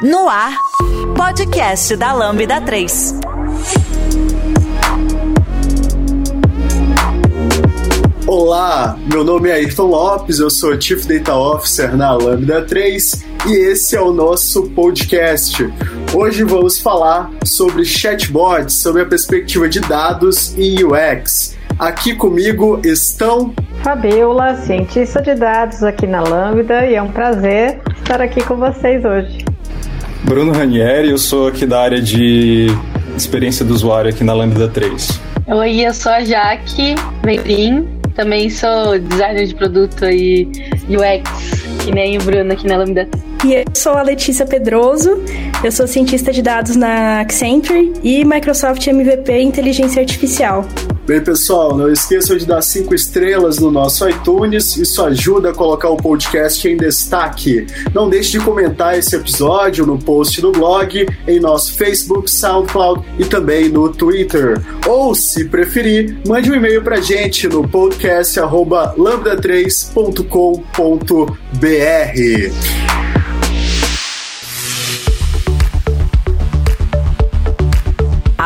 No ar, podcast da Lambda 3. Olá, meu nome é Ayrton Lopes, eu sou Chief Data Officer na Lambda 3 e esse é o nosso podcast. Hoje vamos falar sobre chatbots, sobre a perspectiva de dados e UX. Aqui comigo estão Fabiola, cientista de dados aqui na Lambda, e é um prazer estar aqui com vocês hoje. Bruno Ranieri, eu sou aqui da área de experiência do usuário aqui na Lambda 3. Oi, eu sou a Jaque Vebrim, também sou designer de produto e UX, que nem o Bruno aqui na Lambda 3. E eu sou a Letícia Pedroso, eu sou cientista de dados na Accenture e Microsoft MVP Inteligência Artificial. Bem, pessoal, não esqueçam de dar cinco estrelas no nosso iTunes, isso ajuda a colocar o podcast em destaque. Não deixe de comentar esse episódio no post do blog, em nosso Facebook, SoundCloud e também no Twitter. Ou, se preferir, mande um e-mail pra gente no podcast@lambda3.com.br.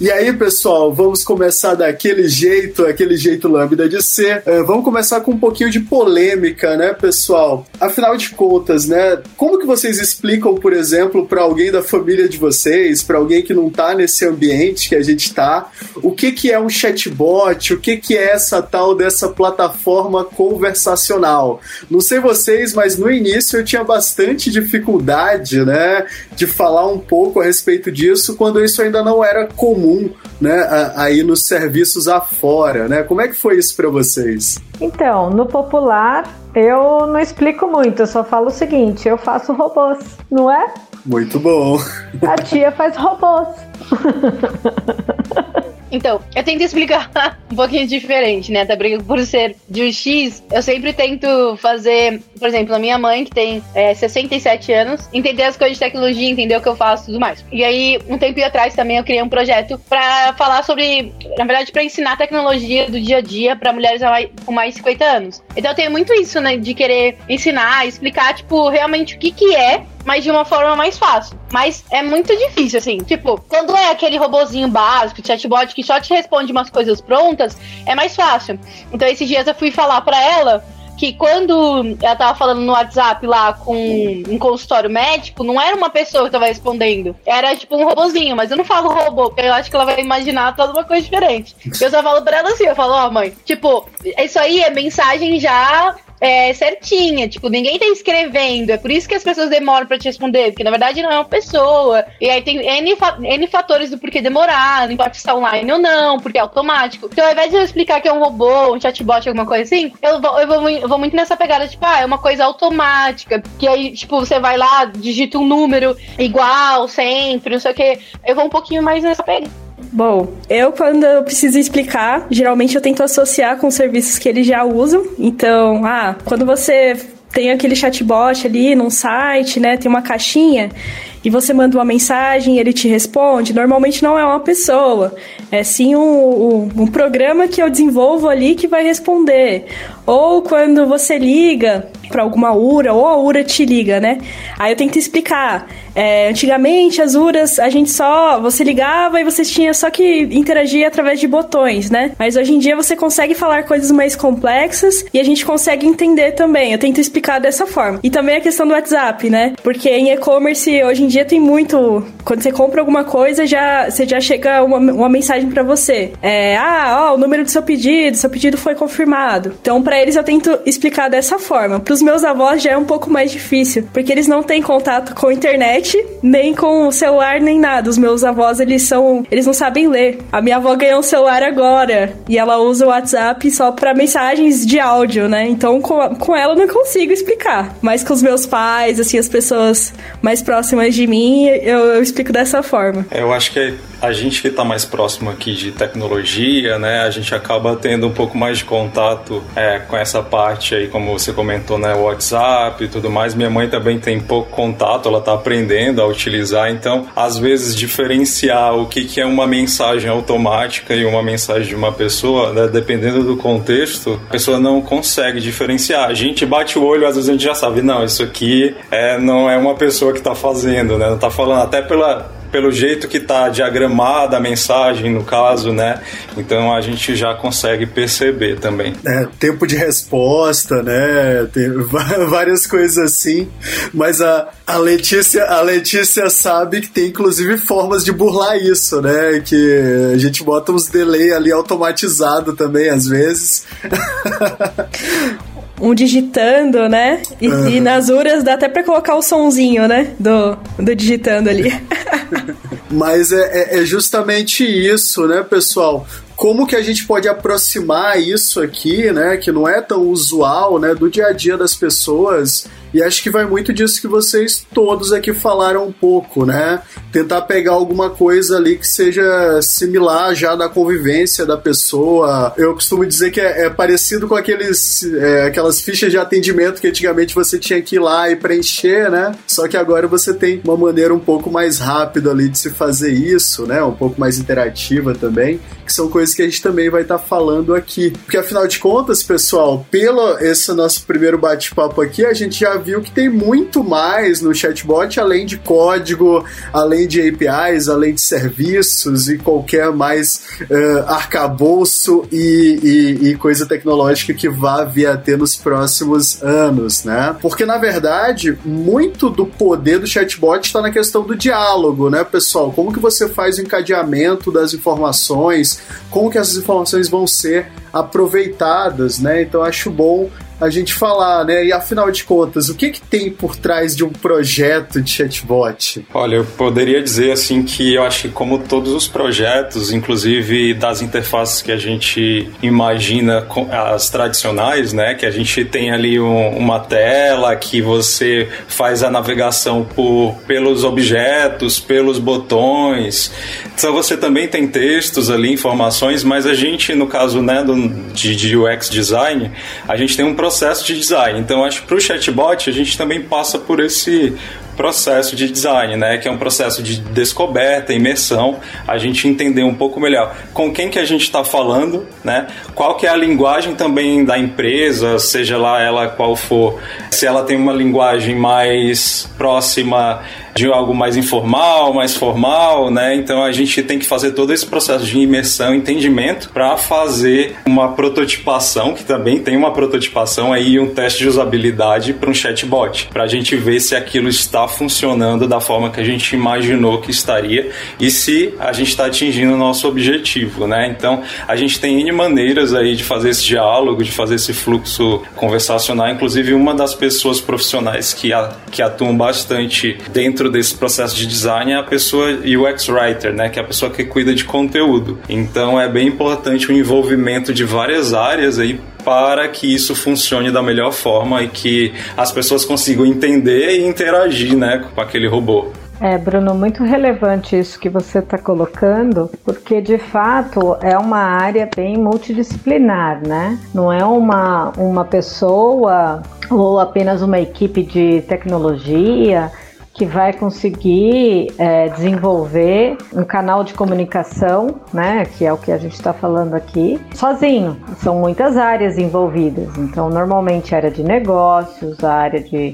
E aí, pessoal, vamos começar daquele jeito, aquele jeito lambda de ser. É, vamos começar com um pouquinho de polêmica, né, pessoal? Afinal de contas, né, como que vocês explicam, por exemplo, para alguém da família de vocês, para alguém que não tá nesse ambiente que a gente tá, o que que é um chatbot, o que que é essa tal dessa plataforma conversacional? Não sei vocês, mas no início eu tinha bastante dificuldade, né, de falar um pouco a respeito disso quando isso ainda não era comum comum né, aí nos serviços afora, né? Como é que foi isso para vocês? Então, no popular, eu não explico muito, eu só falo o seguinte, eu faço robôs, não é? Muito bom. A tia faz robôs. Então, eu tento explicar um pouquinho diferente, né? Até porque por ser de um X, eu sempre tento fazer, por exemplo, a minha mãe, que tem é, 67 anos, entender as coisas de tecnologia, entender o que eu faço e tudo mais. E aí, um tempo atrás também eu criei um projeto para falar sobre, na verdade, para ensinar tecnologia do dia a dia para mulheres com mais de 50 anos. Então eu tenho muito isso, né? De querer ensinar, explicar, tipo, realmente o que que é mas de uma forma mais fácil. Mas é muito difícil, assim. Tipo, quando é aquele robozinho básico, chatbot, que só te responde umas coisas prontas, é mais fácil. Então, esses dias eu fui falar para ela que quando ela tava falando no WhatsApp lá com um consultório médico, não era uma pessoa que tava respondendo. Era tipo um robozinho, mas eu não falo robô, porque eu acho que ela vai imaginar toda uma coisa diferente. Eu só falo pra ela assim, eu falo, ó, oh, mãe, tipo, isso aí é mensagem já é, certinha, tipo, ninguém tá escrevendo, é por isso que as pessoas demoram para te responder, porque na verdade não é uma pessoa. E aí tem N, N fatores do porquê demorar, não importa se tá online ou não, porque é automático. Então, ao invés de eu explicar que é um robô, um chatbot, alguma coisa assim, eu vou, eu vou, eu vou muito nessa pegada, tipo, ah, é uma coisa automática, que aí, tipo, você vai lá, digita um número igual, sempre, não sei o que. Eu vou um pouquinho mais nessa pegada. Bom, eu quando eu preciso explicar, geralmente eu tento associar com serviços que eles já usam. Então, ah, quando você tem aquele chatbot ali num site, né, tem uma caixinha e você manda uma mensagem e ele te responde, normalmente não é uma pessoa, é sim um, um, um programa que eu desenvolvo ali que vai responder. Ou quando você liga para alguma URA, ou a URA te liga, né? Aí eu tenho que explicar. É, antigamente, as URAs, a gente só. Você ligava e você tinha só que interagir através de botões, né? Mas hoje em dia você consegue falar coisas mais complexas e a gente consegue entender também. Eu tento explicar dessa forma. E também a questão do WhatsApp, né? Porque em e-commerce, hoje em dia tem muito. Quando você compra alguma coisa, já, você já chega uma, uma mensagem para você. É, ah, ó, o número do seu pedido, seu pedido foi confirmado. Então, para eles, eu tento explicar dessa forma. Para os meus avós já é um pouco mais difícil, porque eles não têm contato com internet, nem com o celular, nem nada. Os meus avós, eles são. Eles não sabem ler. A minha avó ganhou um celular agora e ela usa o WhatsApp só para mensagens de áudio, né? Então com, com ela eu não consigo explicar. Mas com os meus pais, assim, as pessoas mais próximas de mim, eu, eu explico dessa forma. Eu acho que a gente que está mais próximo aqui de tecnologia, né, a gente acaba tendo um pouco mais de contato é, com essa parte aí, como você comentou, né, WhatsApp e tudo mais. Minha mãe também tem pouco contato, ela está aprendendo a utilizar, então às vezes diferenciar o que, que é uma mensagem automática e uma mensagem de uma pessoa, né, dependendo do contexto, a pessoa não consegue diferenciar. A gente bate o olho, às vezes a gente já sabe, não, isso aqui é, não é uma pessoa que está fazendo, né, não está falando até pela pelo jeito que está diagramada a mensagem, no caso, né? Então a gente já consegue perceber também. É, tempo de resposta, né? Tem várias coisas assim. Mas a, a, Letícia, a Letícia sabe que tem inclusive formas de burlar isso, né? Que a gente bota uns delay ali automatizado também, às vezes. um digitando, né? E, uhum. e, nas URAs dá até pra colocar o sonzinho, né? Do, do digitando ali. Mas é, é, é justamente isso, né, pessoal? como que a gente pode aproximar isso aqui, né, que não é tão usual, né, do dia a dia das pessoas e acho que vai muito disso que vocês todos aqui falaram um pouco, né? Tentar pegar alguma coisa ali que seja similar já da convivência da pessoa. Eu costumo dizer que é, é parecido com aqueles, é, aquelas fichas de atendimento que antigamente você tinha que ir lá e preencher, né? Só que agora você tem uma maneira um pouco mais rápida ali de se fazer isso, né? Um pouco mais interativa também, que são coisas que a gente também vai estar tá falando aqui. Porque afinal de contas, pessoal, pelo esse nosso primeiro bate-papo aqui, a gente já viu que tem muito mais no chatbot, além de código, além de APIs, além de serviços e qualquer mais uh, arcabouço e, e, e, coisa tecnológica que vá vir a ter nos próximos anos, né? Porque, na verdade, muito do poder do chatbot está na questão do diálogo, né, pessoal? Como que você faz o encadeamento das informações, como que essas informações vão ser aproveitadas, né? Então acho bom a gente falar, né? E afinal de contas, o que, que tem por trás de um projeto de chatbot? Olha, eu poderia dizer assim que eu acho que como todos os projetos, inclusive das interfaces que a gente imagina as tradicionais, né? Que a gente tem ali um, uma tela que você faz a navegação por, pelos objetos, pelos botões. Então você também tem textos ali, informações, mas a gente, no caso né, do, de, de UX design, a gente tem um processo processo de design. Então, acho que para o chatbot a gente também passa por esse processo de design, né? Que é um processo de descoberta, imersão, a gente entender um pouco melhor com quem que a gente está falando, né? Qual que é a linguagem também da empresa, seja lá ela qual for, se ela tem uma linguagem mais próxima de algo mais informal, mais formal, né? Então a gente tem que fazer todo esse processo de imersão, entendimento para fazer uma prototipação, que também tem uma prototipação aí, um teste de usabilidade para um chatbot, para a gente ver se aquilo está funcionando da forma que a gente imaginou que estaria e se a gente está atingindo o nosso objetivo, né? Então a gente tem N maneiras aí de fazer esse diálogo, de fazer esse fluxo conversacional. Inclusive, uma das pessoas profissionais que, a, que atuam bastante dentro dentro desse processo de design é a pessoa UX Writer, né, que é a pessoa que cuida de conteúdo. Então é bem importante o envolvimento de várias áreas aí para que isso funcione da melhor forma e que as pessoas consigam entender e interagir, né, com aquele robô. É, Bruno, muito relevante isso que você está colocando, porque de fato é uma área bem multidisciplinar, né? Não é uma, uma pessoa ou apenas uma equipe de tecnologia que vai conseguir é, desenvolver um canal de comunicação, né, que é o que a gente está falando aqui, sozinho. São muitas áreas envolvidas. Então, normalmente área de negócios, área de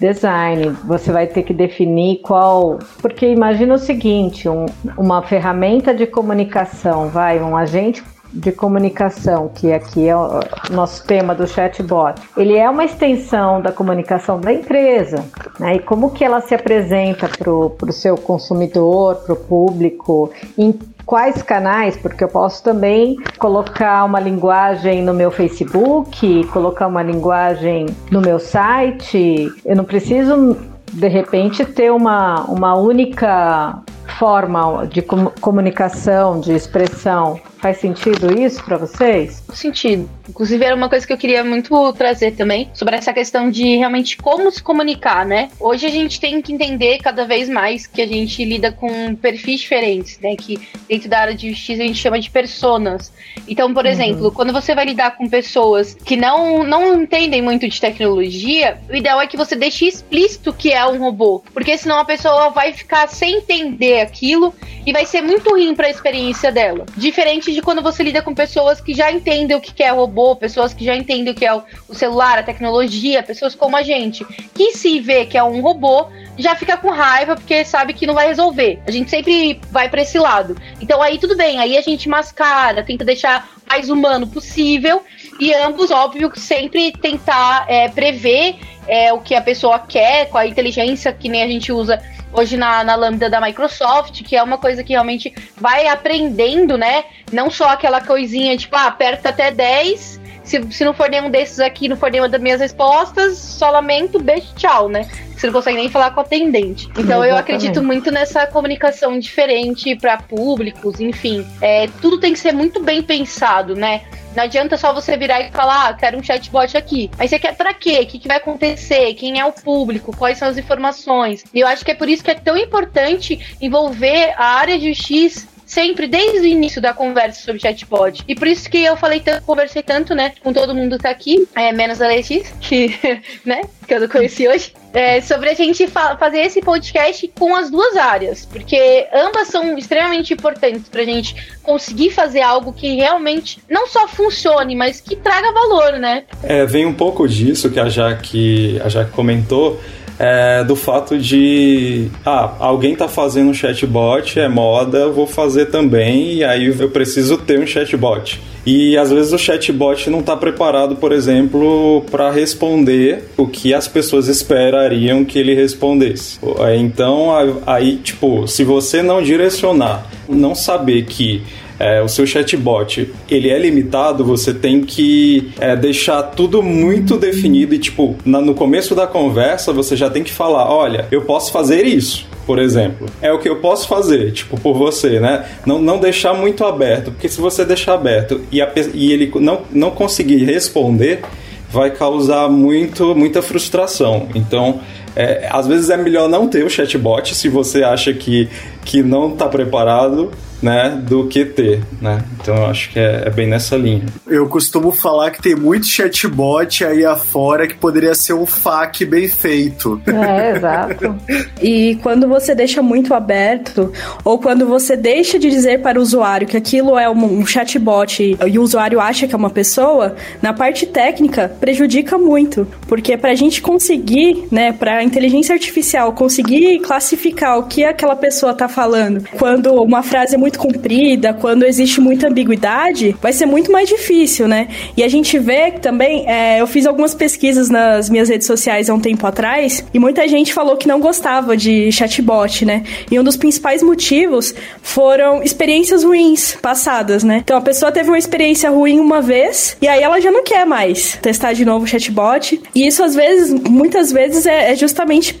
design, você vai ter que definir qual. Porque imagina o seguinte: um, uma ferramenta de comunicação, vai, um agente de comunicação, que aqui é o nosso tema do chatbot, ele é uma extensão da comunicação da empresa, né? E como que ela se apresenta para o seu consumidor, para o público, em quais canais, porque eu posso também colocar uma linguagem no meu Facebook, colocar uma linguagem no meu site. Eu não preciso de repente ter uma, uma única forma de comunicação, de expressão. Faz sentido isso para vocês? Sentido. Inclusive, era uma coisa que eu queria muito trazer também, sobre essa questão de realmente como se comunicar, né? Hoje a gente tem que entender cada vez mais que a gente lida com perfis diferentes, né? Que dentro da área de justiça a gente chama de personas. Então, por uhum. exemplo, quando você vai lidar com pessoas que não, não entendem muito de tecnologia, o ideal é que você deixe explícito que é um robô. Porque senão a pessoa vai ficar sem entender aquilo e vai ser muito ruim para a experiência dela. Diferente de quando você lida com pessoas que já entendem o que é robô pessoas que já entendem o que é o, celular, a tecnologia, pessoas como a gente, que se vê que é um robô, já fica com raiva porque sabe que não vai resolver. A gente sempre vai para esse lado. Então aí tudo bem, aí a gente mascara, tenta deixar mais humano possível e ambos, óbvio, sempre tentar é, prever é, o que a pessoa quer, com a inteligência que nem a gente usa hoje na, na Lambda da Microsoft, que é uma coisa que realmente vai aprendendo, né? Não só aquela coisinha tipo, ah, aperta até 10. Se, se não for nenhum desses aqui, não for nenhuma das minhas respostas, só lamento, beijo, tchau, né? Você não consegue nem falar com o atendente. Então Exatamente. eu acredito muito nessa comunicação diferente para públicos, enfim. É, tudo tem que ser muito bem pensado, né? Não adianta só você virar e falar, ah, quero um chatbot aqui. Mas você quer para quê? O que, que vai acontecer? Quem é o público? Quais são as informações? E eu acho que é por isso que é tão importante envolver a área de X sempre desde o início da conversa sobre chatbot. E por isso que eu falei tanto, conversei tanto, né, com todo mundo tá aqui, é, menos a Letícia, que, né, que eu não conheci hoje é, sobre a gente fa fazer esse podcast com as duas áreas, porque ambas são extremamente importantes para a gente conseguir fazer algo que realmente não só funcione, mas que traga valor, né? É, vem um pouco disso que a Jaque, a Jaque comentou, é, do fato de ah, alguém tá fazendo um chatbot, é moda, eu vou fazer também, e aí eu preciso ter um chatbot. E às vezes o chatbot não está preparado, por exemplo, para responder o que as pessoas esperariam que ele respondesse. Então, aí, tipo, se você não direcionar, não saber que é, o seu chatbot ele é limitado, você tem que é, deixar tudo muito definido e, tipo, na, no começo da conversa você já tem que falar: olha, eu posso fazer isso por exemplo. É o que eu posso fazer, tipo, por você, né? Não, não deixar muito aberto, porque se você deixar aberto e, a, e ele não, não conseguir responder, vai causar muito, muita frustração. Então, é, às vezes é melhor não ter o chatbot se você acha que, que não está preparado né, do que ter, né? Então eu acho que é, é, bem nessa linha. Eu costumo falar que tem muito chatbot aí afora que poderia ser um FAQ bem feito. É, exato. e quando você deixa muito aberto, ou quando você deixa de dizer para o usuário que aquilo é um, um chatbot e o usuário acha que é uma pessoa, na parte técnica prejudica muito, porque para a gente conseguir, né, para a inteligência artificial conseguir classificar o que aquela pessoa está falando, quando uma frase é muito comprida, quando existe muita ambiguidade, vai ser muito mais difícil, né? E a gente vê também, é, eu fiz algumas pesquisas nas minhas redes sociais há um tempo atrás, e muita gente falou que não gostava de chatbot, né? E um dos principais motivos foram experiências ruins passadas, né? Então a pessoa teve uma experiência ruim uma vez, e aí ela já não quer mais testar de novo o chatbot. E isso, às vezes, muitas vezes, é, é justamente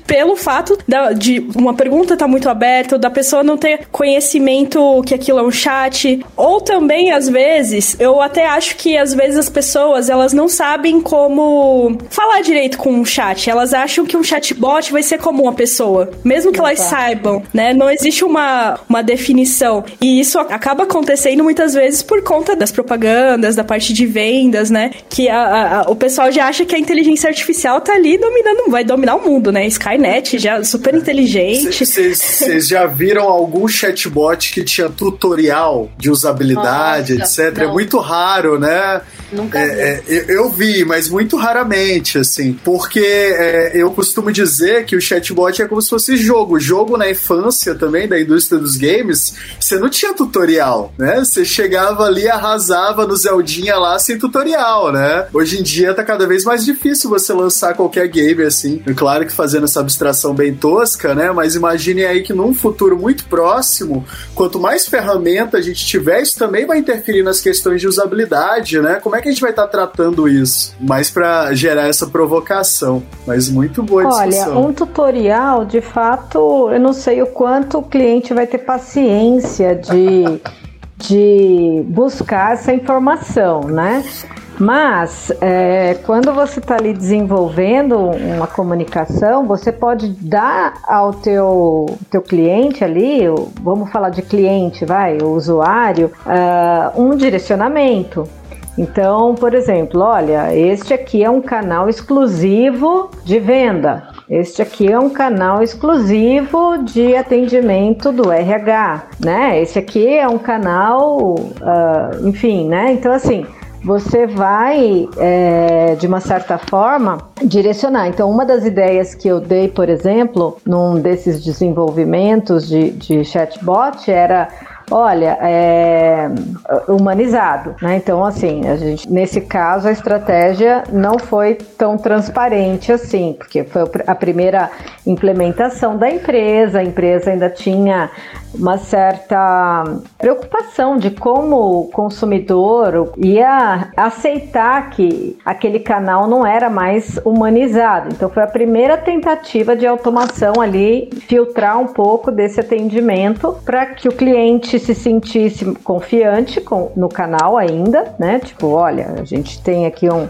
pelo fato da, de uma pergunta estar tá muito aberta, ou da pessoa não ter conhecimento que aquilo é um chat. Ou também, às vezes, eu até acho que às vezes as pessoas elas não sabem como falar direito com um chat. Elas acham que um chatbot vai ser como uma pessoa, mesmo que elas saibam, né? Não existe uma, uma definição. E isso acaba acontecendo muitas vezes por conta das propagandas, da parte de vendas, né? Que a, a, o pessoal já acha que a inteligência artificial tá ali dominando, vai dominar o mundo, né? Skynet já super inteligente. Vocês já viram algum chatbot que tinha tutorial de usabilidade, Nossa, etc. É não. É muito raro, né? Nunca vi. É, eu, eu vi, mas muito raramente, assim. Porque é, eu costumo dizer que o chatbot é como se fosse jogo. Jogo na infância também, da indústria dos games, você não tinha tutorial, né? Você chegava ali e arrasava no Zeldinha lá sem tutorial, né? Hoje em dia tá cada vez mais difícil você lançar qualquer game assim. É claro que fazendo essa abstração bem tosca, né? Mas imagine aí que num futuro muito próximo, quanto mais ferramenta a gente tiver, isso também vai interferir nas questões de usabilidade, né? Como é que a gente vai estar tá tratando isso? Mais para gerar essa provocação. Mas muito boa Olha, discussão. um tutorial, de fato, eu não sei o quanto o cliente vai ter paciência de, de buscar essa informação, né? Mas é, quando você está ali desenvolvendo uma comunicação, você pode dar ao teu, teu cliente ali, vamos falar de cliente, vai, o usuário, uh, um direcionamento. Então, por exemplo, olha, este aqui é um canal exclusivo de venda. Este aqui é um canal exclusivo de atendimento do RH, né? Esse aqui é um canal, uh, enfim, né? Então, assim, você vai, é, de uma certa forma, direcionar. Então, uma das ideias que eu dei, por exemplo, num desses desenvolvimentos de, de chatbot era Olha, é humanizado, né? Então, assim, a gente, nesse caso, a estratégia não foi tão transparente assim, porque foi a primeira implementação da empresa, a empresa ainda tinha uma certa preocupação de como o consumidor ia aceitar que aquele canal não era mais humanizado. Então foi a primeira tentativa de automação ali filtrar um pouco desse atendimento para que o cliente se sentisse confiante com, no canal ainda, né? Tipo, olha, a gente tem aqui um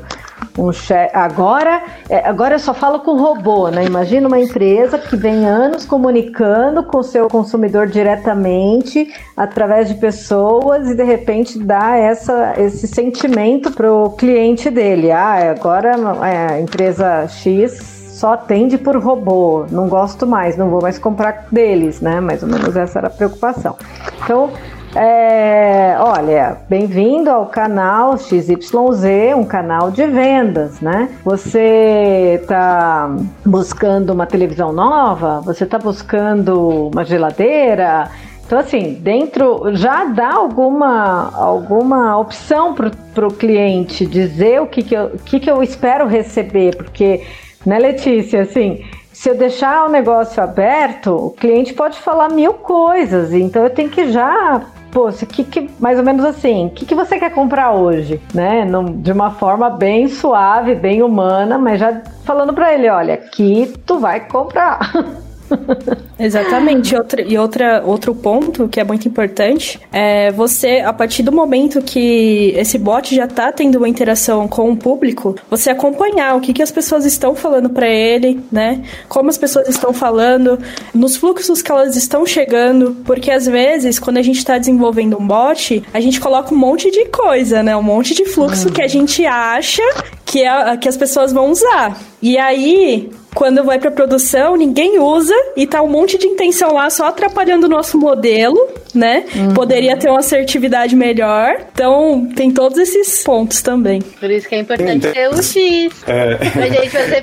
um chefe. Agora, é, agora eu só falo com robô, né? Imagina uma empresa que vem anos comunicando com o seu consumidor diretamente através de pessoas e de repente dá essa, esse sentimento pro cliente dele. Ah, agora é, a empresa X só atende por robô, não gosto mais, não vou mais comprar deles, né? Mais ou menos essa era a preocupação. Então, é, olha, bem-vindo ao canal XYZ, um canal de vendas, né? Você está buscando uma televisão nova? Você está buscando uma geladeira? Então, assim, dentro já dá alguma, alguma opção para o cliente dizer o que, que, eu, que, que eu espero receber, porque, né, Letícia, assim, se eu deixar o negócio aberto, o cliente pode falar mil coisas, então eu tenho que já pô, que, que, mais ou menos assim, o que, que você quer comprar hoje? Né? De uma forma bem suave, bem humana, mas já falando para ele, olha, aqui tu vai comprar. Exatamente. Outra, e outra, outro ponto que é muito importante é você, a partir do momento que esse bot já está tendo uma interação com o público, você acompanhar o que, que as pessoas estão falando para ele, né? Como as pessoas estão falando, nos fluxos que elas estão chegando, porque às vezes, quando a gente está desenvolvendo um bot, a gente coloca um monte de coisa, né? Um monte de fluxo que a gente acha que, é, que as pessoas vão usar. E aí, quando vai para produção, ninguém usa e tá um monte de intenção lá só atrapalhando o nosso modelo, né? Uhum. Poderia ter uma assertividade melhor. Então, tem todos esses pontos também. Por isso que é importante ter o X. É.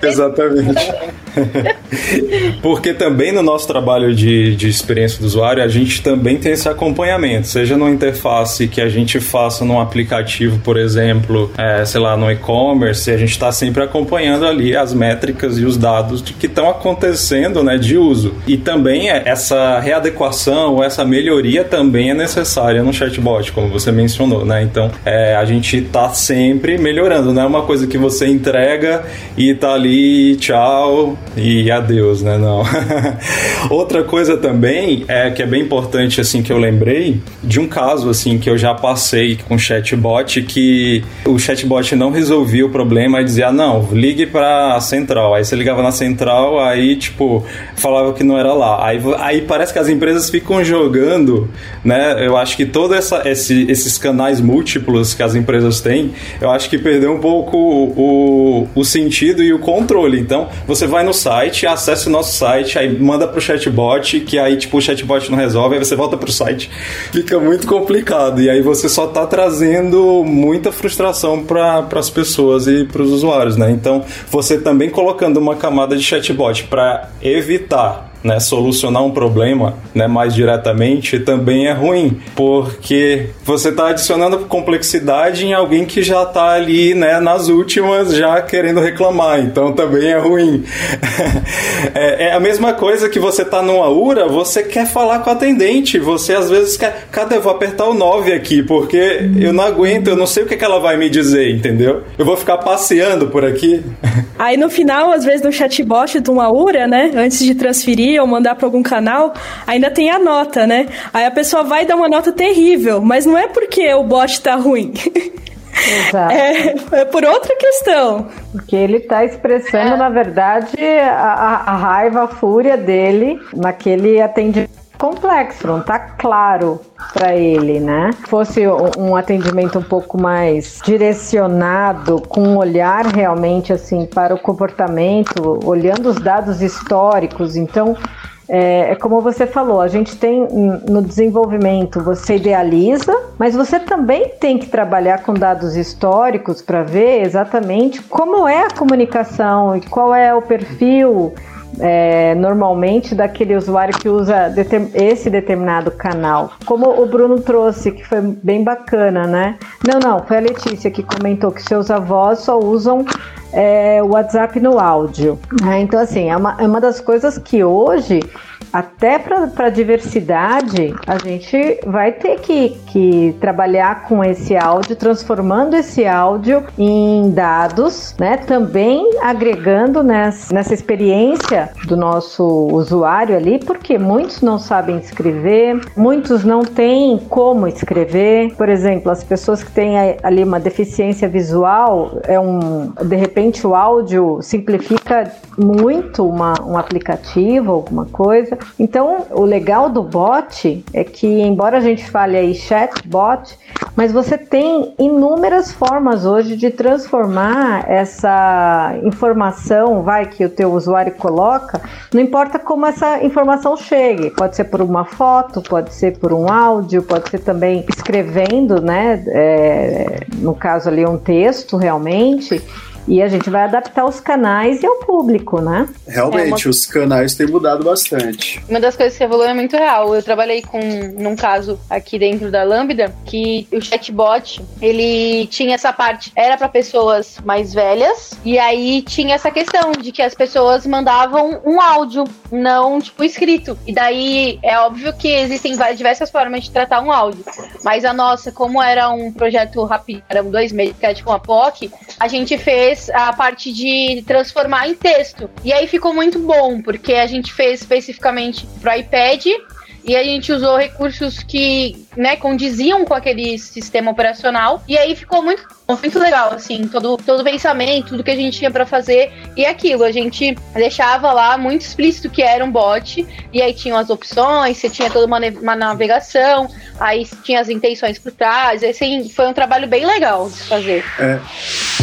Exatamente. Porque também no nosso trabalho de, de experiência do usuário, a gente também tem esse acompanhamento, seja numa interface que a gente faça num aplicativo, por exemplo, é, sei lá, no e-commerce, a gente está sempre acompanhando ali as métricas e os dados de que estão acontecendo né, de uso. E também é, essa readequação ou essa melhoria também é necessária no chatbot, como você mencionou, né? Então é, a gente está sempre melhorando, não é uma coisa que você entrega e tá ali, tchau e adeus, né? Não. Outra coisa também é que é bem importante assim que eu lembrei de um caso assim que eu já passei com chatbot que o chatbot não resolvia o problema e dizia: ah, "Não, ligue para central". Aí você ligava na central, aí, tipo, falava que não era lá. Aí, aí parece que as empresas ficam jogando né? Eu acho que todos esse, esses canais múltiplos que as empresas têm, eu acho que perdeu um pouco o, o sentido e o controle. Então, você vai no site, acessa o nosso site, aí manda pro chatbot, que aí, tipo, o chatbot não resolve, aí você volta pro site. Fica muito complicado. E aí você só tá trazendo muita frustração para as pessoas e para os usuários, né? Então, você também colocando uma camada de chatbot para evitar né, solucionar um problema né, mais diretamente também é ruim, porque você está adicionando complexidade em alguém que já está ali né, nas últimas, já querendo reclamar, então também é ruim. é, é, a mesma coisa que você está numa URA, você quer falar com o atendente, você às vezes quer, cadê, eu vou apertar o 9 aqui, porque eu não aguento, eu não sei o que, que ela vai me dizer, entendeu? Eu vou ficar passeando por aqui. Aí no final, às vezes no chatbot de uma URA, né, antes de transferir ou mandar para algum canal, ainda tem a nota, né? Aí a pessoa vai dar uma nota terrível, mas não é porque o bot tá ruim. Exato. É, é, por outra questão. Porque ele está expressando, é. na verdade, a, a, raiva, a fúria dele naquele atendimento complexo, não tá claro para ele, né? Fosse um atendimento um pouco mais direcionado, com um olhar realmente assim para o comportamento, olhando os dados históricos, então é, é, como você falou, a gente tem no desenvolvimento, você idealiza, mas você também tem que trabalhar com dados históricos para ver exatamente como é a comunicação e qual é o perfil é, normalmente daquele usuário que usa esse determinado canal. Como o Bruno trouxe, que foi bem bacana, né? Não, não, foi a Letícia que comentou que seus avós só usam é, o WhatsApp no áudio. Né? Então, assim, é uma, é uma das coisas que hoje até para a diversidade, a gente vai ter que, que trabalhar com esse áudio, transformando esse áudio em dados, né? Também agregando nessa, nessa experiência do nosso usuário ali, porque muitos não sabem escrever, muitos não têm como escrever. Por exemplo, as pessoas que têm ali uma deficiência visual, é um, de repente o áudio simplifica muito uma, um aplicativo, alguma coisa. Então, o legal do bot é que, embora a gente fale aí chatbot, mas você tem inúmeras formas hoje de transformar essa informação, vai que o teu usuário coloca, não importa como essa informação chegue, pode ser por uma foto, pode ser por um áudio, pode ser também escrevendo, né? É, no caso ali um texto realmente. E a gente vai adaptar os canais e o público, né? Realmente, é uma... os canais têm mudado bastante. Uma das coisas que evoluiu é muito real. Eu trabalhei com num caso aqui dentro da Lambda que o chatbot, ele tinha essa parte, era para pessoas mais velhas, e aí tinha essa questão de que as pessoas mandavam um áudio, não tipo escrito. E daí é óbvio que existem várias diversas formas de tratar um áudio. Mas a nossa, como era um projeto rápido, eram dois meses, que era tipo uma POC, a gente fez fez a parte de transformar em texto. E aí ficou muito bom, porque a gente fez especificamente para iPad e a gente usou recursos que, né, condiziam com aquele sistema operacional. E aí ficou muito, muito legal, assim, todo, todo o pensamento, tudo que a gente tinha para fazer. E aquilo, a gente deixava lá muito explícito que era um bot. E aí tinham as opções, você tinha toda uma, uma navegação, aí tinha as intenções por trás. Assim, foi um trabalho bem legal de fazer. É.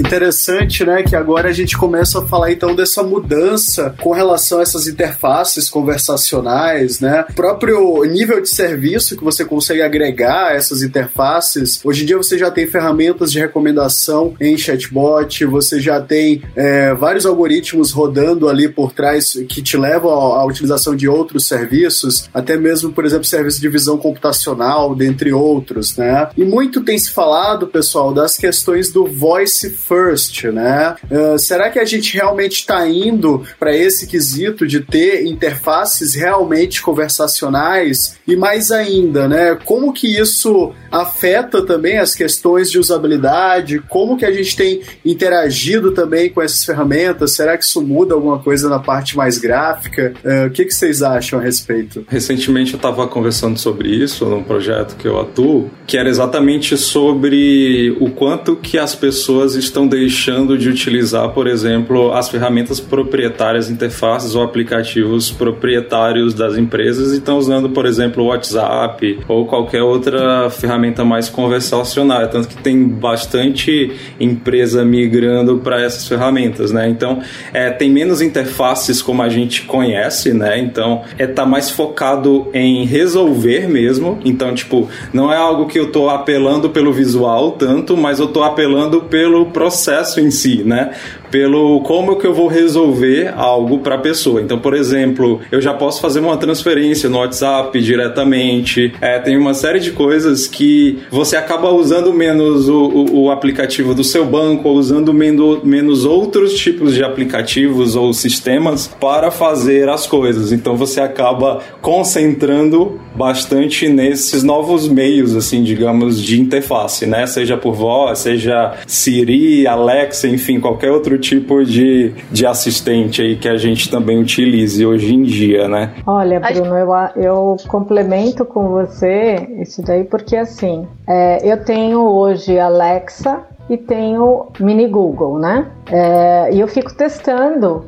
Interessante, né, que agora a gente começa a falar então dessa mudança com relação a essas interfaces conversacionais, né? O próprio nível de serviço que você consegue agregar a essas interfaces. Hoje em dia você já tem ferramentas de recomendação em chatbot, você já tem é, vários algoritmos rodando ali por trás que te levam à, utilização de outros serviços, até mesmo, por exemplo, serviço de visão computacional, dentre outros, né? E muito tem se falado, pessoal, das questões do voice first, né? Uh, será que a gente realmente está indo para esse quesito de ter interfaces realmente conversacionais e mais ainda, né? Como que isso afeta também as questões de usabilidade? Como que a gente tem interagido também com essas ferramentas? Será que isso muda alguma coisa na parte mais gráfica? Uh, o que, que vocês acham a respeito? Recentemente eu estava conversando sobre isso num projeto que eu atuo, que era exatamente sobre o quanto que as pessoas estão estão deixando de utilizar, por exemplo, as ferramentas proprietárias, interfaces ou aplicativos proprietários das empresas e estão usando, por exemplo, o WhatsApp ou qualquer outra ferramenta mais conversacional. Tanto que tem bastante empresa migrando para essas ferramentas, né? Então, é, tem menos interfaces como a gente conhece, né? Então, é tá mais focado em resolver mesmo. Então, tipo, não é algo que eu tô apelando pelo visual tanto, mas eu tô apelando pelo processo em si, né? Pelo como que eu vou resolver algo para a pessoa. Então, por exemplo, eu já posso fazer uma transferência no WhatsApp diretamente. É, tem uma série de coisas que você acaba usando menos o, o, o aplicativo do seu banco ou usando menos, menos outros tipos de aplicativos ou sistemas para fazer as coisas. Então, você acaba concentrando bastante nesses novos meios, assim, digamos, de interface, né? Seja por voz, seja Siri, Alexa, enfim, qualquer outro tipo de, de assistente aí que a gente também utilize hoje em dia, né? Olha, Bruno, eu, eu complemento com você isso daí porque assim, é, eu tenho hoje Alexa e tenho Mini Google, né? É, e eu fico testando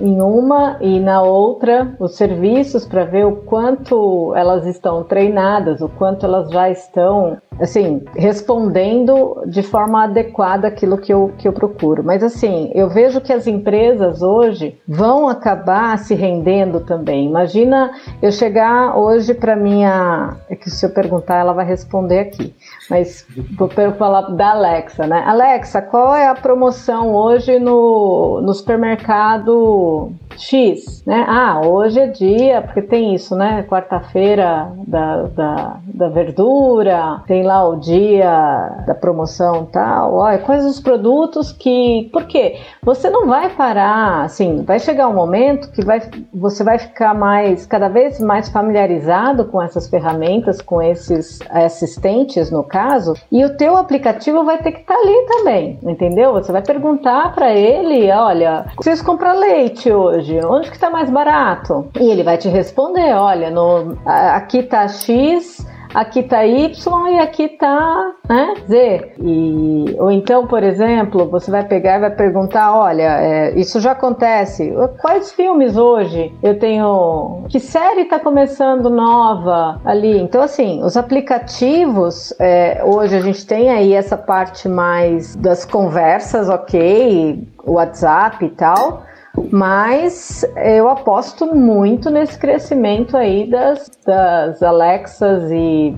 em uma e na outra os serviços para ver o quanto elas estão treinadas, o quanto elas já estão assim, respondendo de forma adequada aquilo que eu, que eu procuro. Mas assim, eu vejo que as empresas hoje vão acabar se rendendo também. Imagina eu chegar hoje para minha. É que se eu perguntar, ela vai responder aqui. Mas vou falar da Alexa, né? Alexa, qual é a promoção hoje no, no supermercado X, né? Ah, hoje é dia, porque tem isso, né? Quarta-feira da, da, da, verdura, tem lá o dia da promoção tal. Olha, quais os produtos que. Por quê? Você não vai parar, assim, vai chegar um momento que vai, você vai ficar mais, cada vez mais familiarizado com essas ferramentas, com esses assistentes, no caso, e o teu aplicativo vai ter que estar tá ali também, entendeu? Você vai perguntar para ele, olha, preciso comprar leite hoje hoje? Onde que está mais barato? E ele vai te responder, olha, no, aqui tá X, aqui tá Y e aqui tá né, Z. E, ou então, por exemplo, você vai pegar e vai perguntar: olha, é, isso já acontece. Quais filmes hoje eu tenho? Que série está começando nova ali? Então, assim, os aplicativos, é, hoje a gente tem aí essa parte mais das conversas, ok, WhatsApp e tal. Mas eu aposto muito nesse crescimento aí das, das Alexas e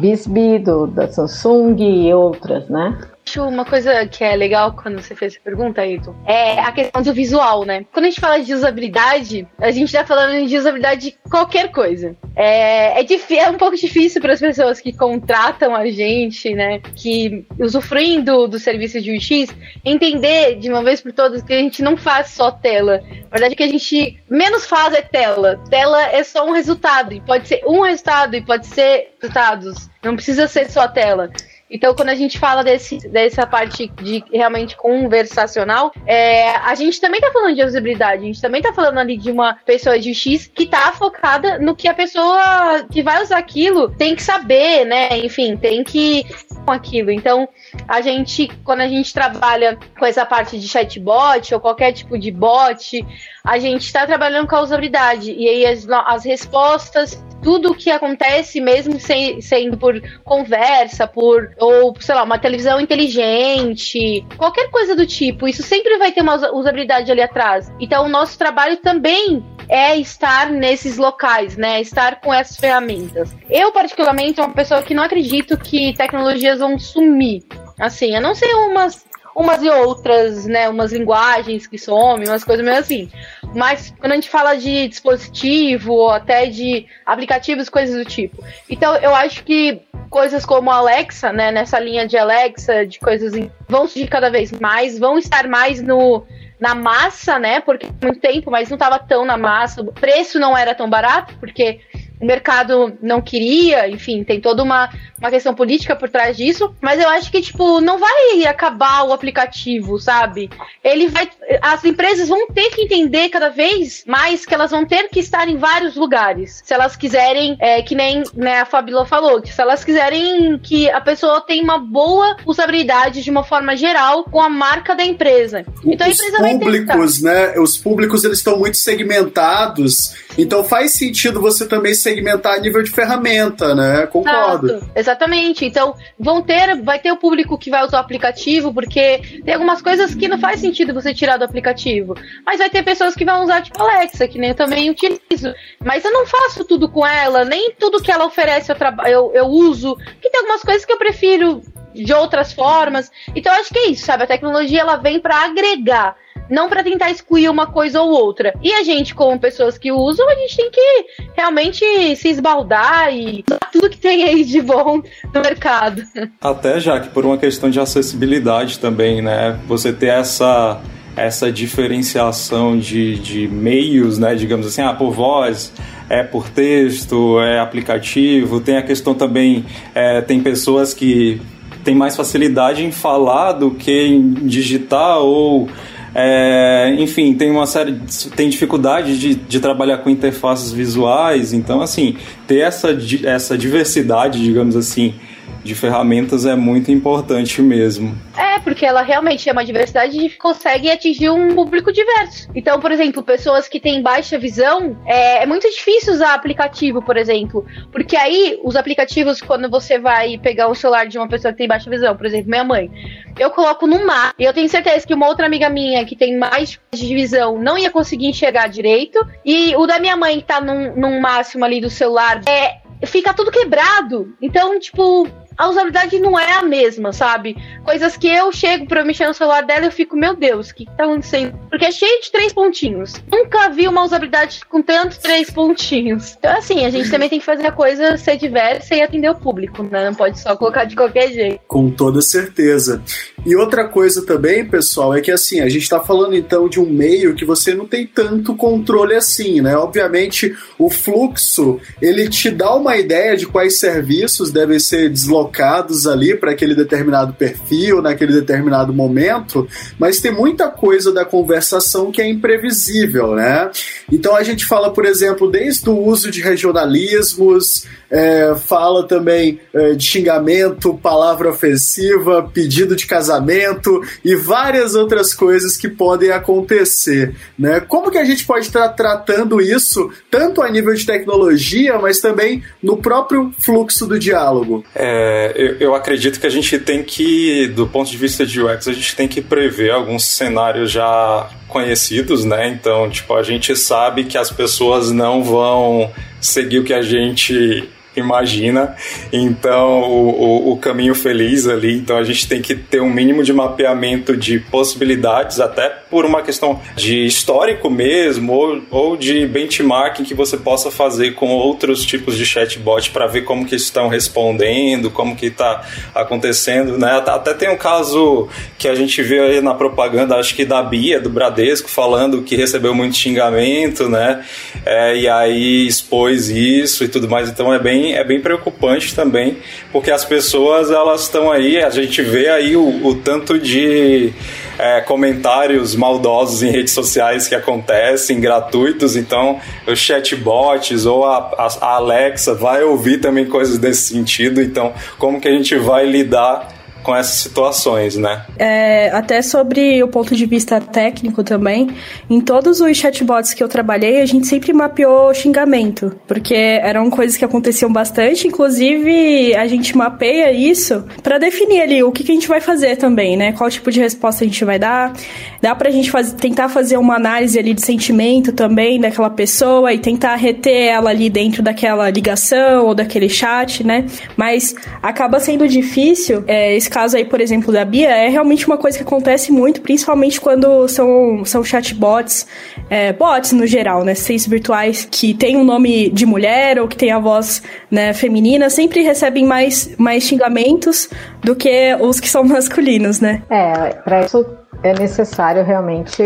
Bisbee, da Samsung e outras, né? Acho uma coisa que é legal quando você fez essa pergunta, Ayrton, é a questão do visual, né? Quando a gente fala de usabilidade, a gente tá falando de usabilidade de qualquer coisa. É, é, é um pouco difícil para as pessoas que contratam a gente, né? Que usufruem do, do serviço de UX, entender de uma vez por todas que a gente não faz só tela. Na verdade, o que a gente menos faz é tela. Tela é só um resultado. E pode ser um resultado e pode ser resultados. Não precisa ser só tela. Então, quando a gente fala desse, dessa parte de realmente conversacional, é, a gente também tá falando de usabilidade, a gente também tá falando ali de uma pessoa de X que tá focada no que a pessoa que vai usar aquilo tem que saber, né? Enfim, tem que com aquilo. Então, a gente, quando a gente trabalha com essa parte de chatbot ou qualquer tipo de bot, a gente está trabalhando com a usabilidade. E aí as, as respostas, tudo que acontece, mesmo sem, sendo por conversa, por, ou, sei lá, uma televisão inteligente, qualquer coisa do tipo, isso sempre vai ter uma usabilidade ali atrás. Então, o nosso trabalho também é estar nesses locais, né? Estar com essas ferramentas. Eu, particularmente, sou uma pessoa que não acredito que tecnologias vão sumir. Assim, a não ser umas umas e outras, né? Umas linguagens que somem, umas coisas meio assim. Mas quando a gente fala de dispositivo, ou até de aplicativos, coisas do tipo. Então eu acho que coisas como Alexa, né? Nessa linha de Alexa, de coisas vão surgir cada vez mais, vão estar mais no na massa, né? Porque muito tempo, mas não estava tão na massa. O preço não era tão barato, porque o mercado não queria, enfim, tem toda uma, uma questão política por trás disso, mas eu acho que, tipo, não vai acabar o aplicativo, sabe? Ele vai. As empresas vão ter que entender cada vez mais que elas vão ter que estar em vários lugares. Se elas quiserem, é, que nem né, a Fabíola falou, que se elas quiserem que a pessoa tenha uma boa usabilidade de uma forma geral com a marca da empresa. Então Os a empresa públicos, né? Os públicos eles estão muito segmentados, então faz sentido você também segmentar a nível de ferramenta, né? Concordo. Exato, exatamente. Então vão ter, vai ter o público que vai usar o aplicativo, porque tem algumas coisas que não faz sentido você tirar do aplicativo. Mas vai ter pessoas que vão usar tipo Alexa, que nem eu também utilizo. Mas eu não faço tudo com ela, nem tudo que ela oferece eu, eu, eu uso. Que tem algumas coisas que eu prefiro de outras formas. Então acho que é isso, sabe? A tecnologia ela vem para agregar, não para tentar excluir uma coisa ou outra. E a gente, como pessoas que usam, a gente tem que realmente se esbaldar e tudo que tem aí de bom no mercado. Até já que por uma questão de acessibilidade também, né? Você ter essa essa diferenciação de, de meios, né, digamos assim, ah, por voz, é por texto, é aplicativo, tem a questão também, é, tem pessoas que têm mais facilidade em falar do que em digitar ou é, enfim, tem uma série, tem dificuldade de, de trabalhar com interfaces visuais, então assim, ter essa, essa diversidade, digamos assim, de ferramentas é muito importante mesmo. É, porque ela realmente é uma diversidade e consegue atingir um público diverso. Então, por exemplo, pessoas que têm baixa visão, é, é muito difícil usar aplicativo, por exemplo. Porque aí, os aplicativos, quando você vai pegar o celular de uma pessoa que tem baixa visão, por exemplo, minha mãe, eu coloco no mar. E eu tenho certeza que uma outra amiga minha que tem mais de visão não ia conseguir enxergar direito. E o da minha mãe, que tá num, num máximo ali do celular, é, fica tudo quebrado. Então, tipo, a usabilidade não é a mesma, sabe? Coisas que eu chego pra mexer no celular dela e eu fico, meu Deus, o que, que tá acontecendo? Porque é cheio de três pontinhos. Nunca vi uma usabilidade com tantos três pontinhos. Então, assim, a gente também tem que fazer a coisa ser diversa e atender o público, né? Não pode só colocar de qualquer jeito. Com toda certeza. E outra coisa também, pessoal, é que assim, a gente tá falando então de um meio que você não tem tanto controle assim, né? Obviamente, o fluxo, ele te dá uma ideia de quais serviços devem ser deslocados colocados ali para aquele determinado perfil, naquele determinado momento, mas tem muita coisa da conversação que é imprevisível, né? Então a gente fala, por exemplo, desde o uso de regionalismos, é, fala também é, de xingamento, palavra ofensiva, pedido de casamento e várias outras coisas que podem acontecer. Né? Como que a gente pode estar tratando isso, tanto a nível de tecnologia, mas também no próprio fluxo do diálogo? É, eu, eu acredito que a gente tem que, do ponto de vista de UX, a gente tem que prever alguns cenários já conhecidos, né? Então, tipo, a gente sabe que as pessoas não vão seguir o que a gente imagina. Então, o, o, o, caminho feliz ali. Então, a gente tem que ter um mínimo de mapeamento de possibilidades, até por uma questão de histórico mesmo, ou, ou de benchmarking que você possa fazer com outros tipos de chatbot para ver como que estão respondendo, como que está acontecendo, né? Até tem um caso que a gente vê aí na propaganda, acho que da Bia, do Bradesco, falando que recebeu muito xingamento, né? É, e aí expôs isso e tudo mais. Então, é bem é bem preocupante também, porque as pessoas elas estão aí, a gente vê aí o, o tanto de é, comentários maldosos em redes sociais que acontecem, gratuitos, então os chatbots ou a, a, Alexa vai ouvir também coisas desse sentido, então como que a gente vai lidar com essas situações, né? É, até sobre o ponto de vista técnico também, em todos os chatbots que eu trabalhei, a gente sempre mapeou xingamento, porque eram coisas que aconteciam bastante, inclusive a gente mapeia isso para definir ali o que, que, a gente vai fazer também, né? Qual tipo de resposta a gente vai dar. Dá pra gente faz, tentar fazer uma análise ali de sentimento também daquela pessoa e tentar reter ela ali dentro daquela ligação ou daquele chat, né? Mas acaba sendo difícil é, nesse caso aí, por exemplo, da Bia, é realmente uma coisa que acontece muito, principalmente quando são, são chatbots, é, bots no geral, né? Seis virtuais que tem um nome de mulher ou que tem a voz né, feminina, sempre recebem mais, mais xingamentos do que os que são masculinos, né? É, pra isso é necessário realmente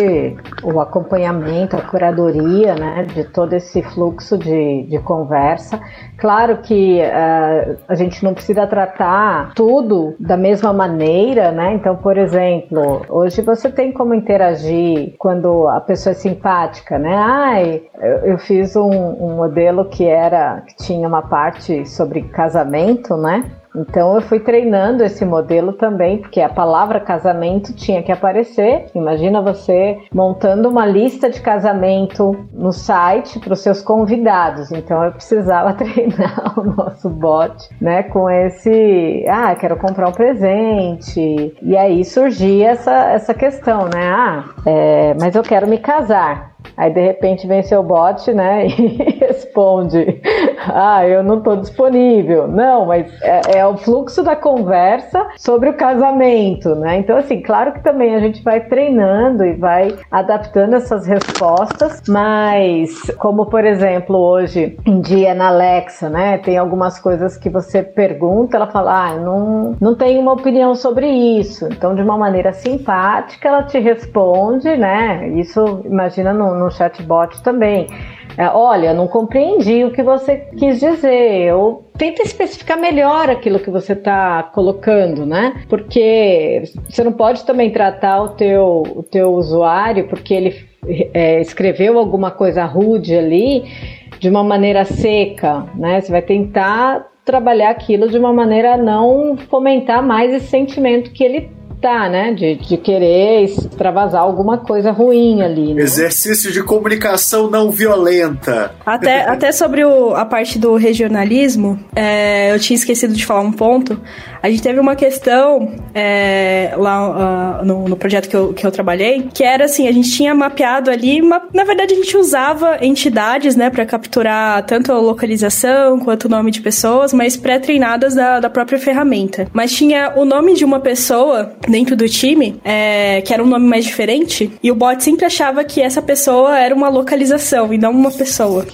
o acompanhamento, a curadoria né, de todo esse fluxo de, de conversa. Claro que uh, a gente não precisa tratar tudo da mesma maneira, né? Então, por exemplo, hoje você tem como interagir quando a pessoa é simpática, né? Ai, eu, eu fiz um, um modelo que era que tinha uma parte sobre casamento, né? Então eu fui treinando esse modelo também, porque a palavra casamento tinha que aparecer. Imagina você montando uma lista de casamento no site para os seus convidados. Então eu precisava treinar o nosso bot, né, com esse, ah, quero comprar um presente. E aí surgia essa, essa questão, né? Ah, é, mas eu quero me casar. Aí de repente vem seu bot, né, e responde: Ah, eu não estou disponível. Não, mas é, é, o fluxo da conversa sobre o casamento, né? Então, assim, claro que também a gente vai treinando e vai adaptando essas respostas, mas como por exemplo hoje em dia na Alexa, né, tem algumas coisas que você pergunta, ela fala: Ah, não, não tenho uma opinião sobre isso. Então, de uma maneira simpática, ela te responde, né? Isso, imagina no no chatbot também. É, olha, não compreendi o que você quis dizer. Ou tenta especificar melhor aquilo que você está colocando, né? Porque você não pode também tratar o teu, o teu usuário porque ele é, escreveu alguma coisa rude ali de uma maneira seca, né? Você vai tentar trabalhar aquilo de uma maneira a não fomentar mais esse sentimento que ele tá, né? De, de querer extravasar alguma coisa ruim ali. Né? Exercício de comunicação não violenta. Até, até sobre o, a parte do regionalismo, é, eu tinha esquecido de falar um ponto. A gente teve uma questão é, lá uh, no, no, projeto que eu, que eu trabalhei, que era assim, a gente tinha mapeado ali, uma, na verdade a gente usava entidades, né, para capturar tanto a localização quanto o nome de pessoas, mas pré-treinadas da, da própria ferramenta. Mas tinha o nome de uma pessoa dentro do time, é, que era um nome mais diferente, e o bot sempre achava que essa pessoa era uma localização e não uma pessoa.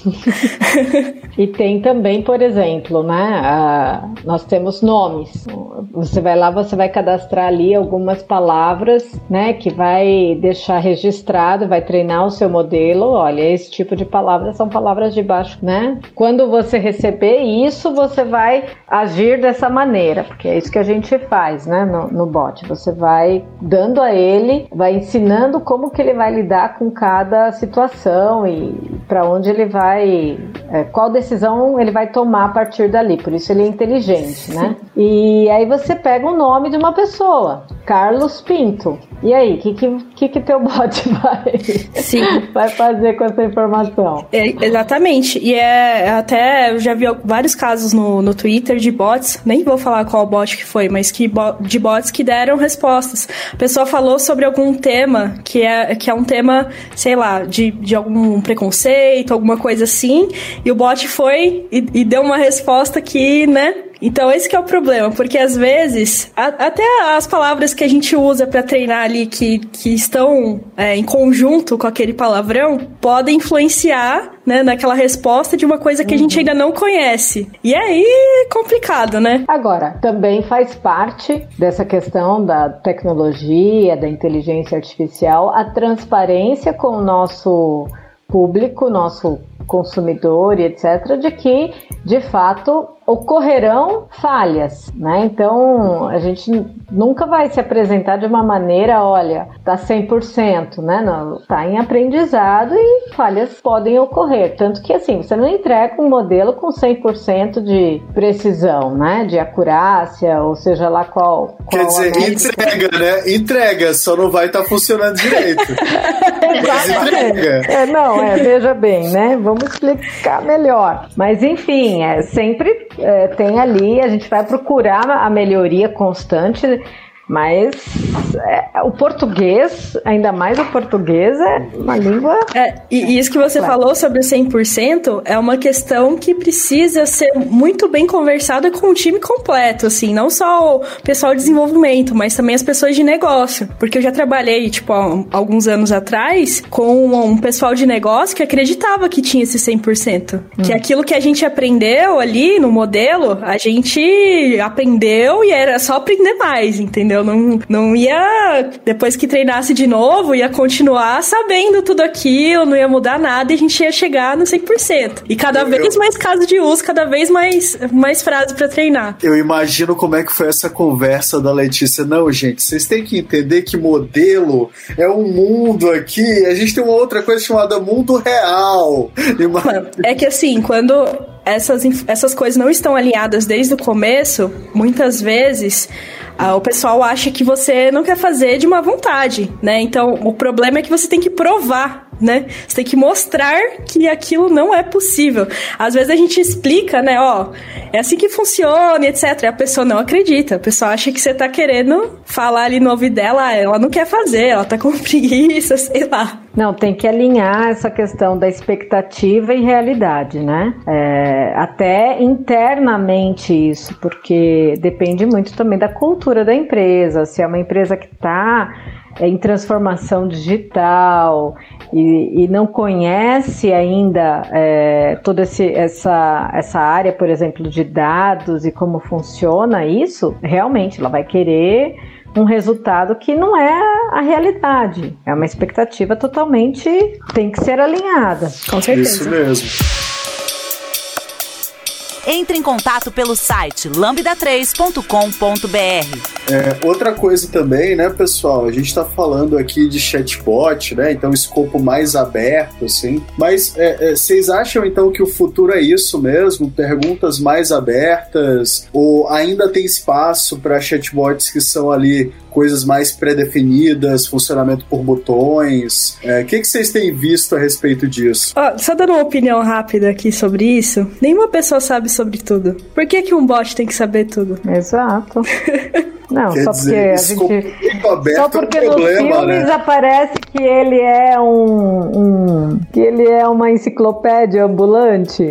e tem também, por exemplo, né? A, nós temos nomes. Você vai lá, você vai cadastrar ali algumas palavras, né? Que vai deixar registrado, vai treinar o seu modelo. Olha, esse tipo de palavras são palavras de baixo, né? Quando você receber isso, você vai agir dessa maneira, porque é isso que a gente faz, né? No, no bot. Você vai dando a ele, vai ensinando como que ele vai lidar com cada situação e para onde ele vai, é, qual decisão ele vai tomar a partir dali. Por isso ele é inteligente, né? E aí você pega o nome de uma pessoa, Carlos Pinto. E aí, o que, que, que, teu bot vai, Sim. vai fazer com essa informação? É, exatamente. E é até eu já vi vários casos no, no Twitter de bots, nem vou falar qual bot que foi, mas que de bots que deram respostas. A pessoa falou sobre algum tema que é, que é um tema, sei lá, de, de algum preconceito, alguma coisa assim, e o bot foi e, e deu uma resposta que, né, então, esse é o problema, porque às vezes, a, até as palavras que a gente usa para treinar ali, que, que estão é, em conjunto com aquele palavrão, podem influenciar né, naquela resposta de uma coisa que a gente uhum. ainda não conhece. E aí é complicado, né? Agora, também faz parte dessa questão da tecnologia, da inteligência artificial, a transparência com o nosso público, nosso consumidor e etc., de que, de fato, ocorrerão falhas, né? Então, a gente nunca vai se apresentar de uma maneira, olha, tá 100%, né? Não, tá em aprendizado e falhas podem ocorrer. Tanto que, assim, você não entrega um modelo com 100% de precisão, né? De acurácia, ou seja lá qual. qual Quer dizer, entrega, né? Entrega, só não vai estar tá funcionando direito. Mas entrega. É, não, é, veja bem, né? Vamos explicar melhor. Mas, enfim, é sempre é, tem ali, a gente vai procurar a melhoria constante. Mas é, o português, ainda mais o português, é uma língua. É, e, e isso que você claro. falou sobre o 100% é uma questão que precisa ser muito bem conversada com o time completo, assim, não só o pessoal de desenvolvimento, mas também as pessoas de negócio. Porque eu já trabalhei, tipo, alguns anos atrás, com um pessoal de negócio que acreditava que tinha esse 100%. Hum. Que aquilo que a gente aprendeu ali no modelo, a gente aprendeu e era só aprender mais, entendeu? Não, não ia, depois que treinasse de novo, ia continuar sabendo tudo aquilo, não ia mudar nada e a gente ia chegar no 100%. E cada eu, vez mais caso de uso, cada vez mais, mais frases para treinar. Eu imagino como é que foi essa conversa da Letícia. Não, gente, vocês têm que entender que modelo é um mundo aqui. A gente tem uma outra coisa chamada mundo real. É que assim, quando essas, essas coisas não estão alinhadas desde o começo, muitas vezes o pessoal acha que você não quer fazer de uma vontade, né? Então, o problema é que você tem que provar né? Você tem que mostrar que aquilo não é possível. Às vezes a gente explica, né, ó, é assim que funciona, etc. E a pessoa não acredita. A pessoa acha que você tá querendo falar ali no ouvido dela, ah, ela não quer fazer, ela tá com preguiça, sei lá. Não, tem que alinhar essa questão da expectativa e realidade, né? É, até internamente isso, porque depende muito também da cultura da empresa. Se é uma empresa que está em transformação digital e, e não conhece ainda é, toda esse, essa, essa área, por exemplo, de dados e como funciona isso, realmente ela vai querer um resultado que não é a realidade. É uma expectativa totalmente tem que ser alinhada. Com certeza. Isso mesmo. Entre em contato pelo site lambda3.com.br. É, outra coisa também, né, pessoal? A gente está falando aqui de chatbot, né? Então, escopo mais aberto, assim. Mas é, é, vocês acham então que o futuro é isso mesmo? Perguntas mais abertas? Ou ainda tem espaço para chatbots que são ali coisas mais pré-definidas, funcionamento por botões. O é, que, que vocês têm visto a respeito disso? só dando uma opinião rápida aqui sobre isso, nenhuma pessoa sabe sobre tudo. Por que, que um bot tem que saber tudo? Exato. Não, Quer só dizer, porque a gente. Só porque é um problema, nos filmes né? aparece que ele é um, um, que ele é uma enciclopédia ambulante.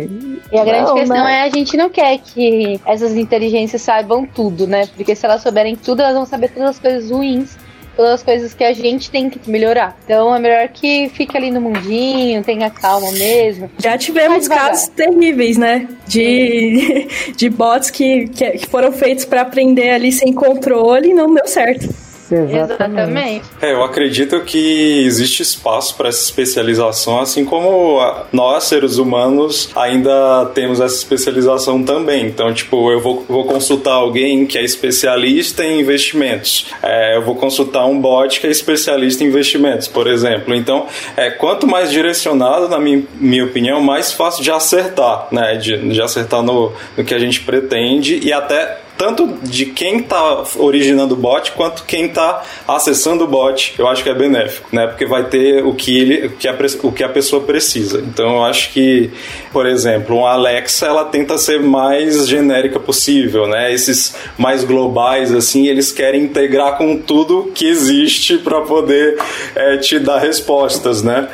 E a grande Não, questão né? é a gente não quer que essas inteligências saibam tudo, né? Porque se elas souberem tudo, elas vão saber todas as coisas ruins todas as coisas que a gente tem que melhorar. Então é melhor que fique ali no mundinho, tenha calma mesmo. Já tivemos casos terríveis, né? De, de bots que, que foram feitos para aprender ali sem controle e não deu certo. Exatamente. É, eu acredito que existe espaço para essa especialização, assim como nós, seres humanos, ainda temos essa especialização também. Então, tipo, eu vou, vou consultar alguém que é especialista em investimentos. É, eu vou consultar um bot que é especialista em investimentos, por exemplo. Então, é, quanto mais direcionado, na minha, minha opinião, mais fácil de acertar, né? De, de acertar no, no que a gente pretende e até tanto de quem está originando o bot quanto quem está acessando o bot, eu acho que é benéfico, né? Porque vai ter o que ele, o que a, o que a pessoa precisa. Então eu acho que, por exemplo, um Alexa, ela tenta ser mais genérica possível, né? Esses mais globais assim, eles querem integrar com tudo que existe para poder é, te dar respostas, né?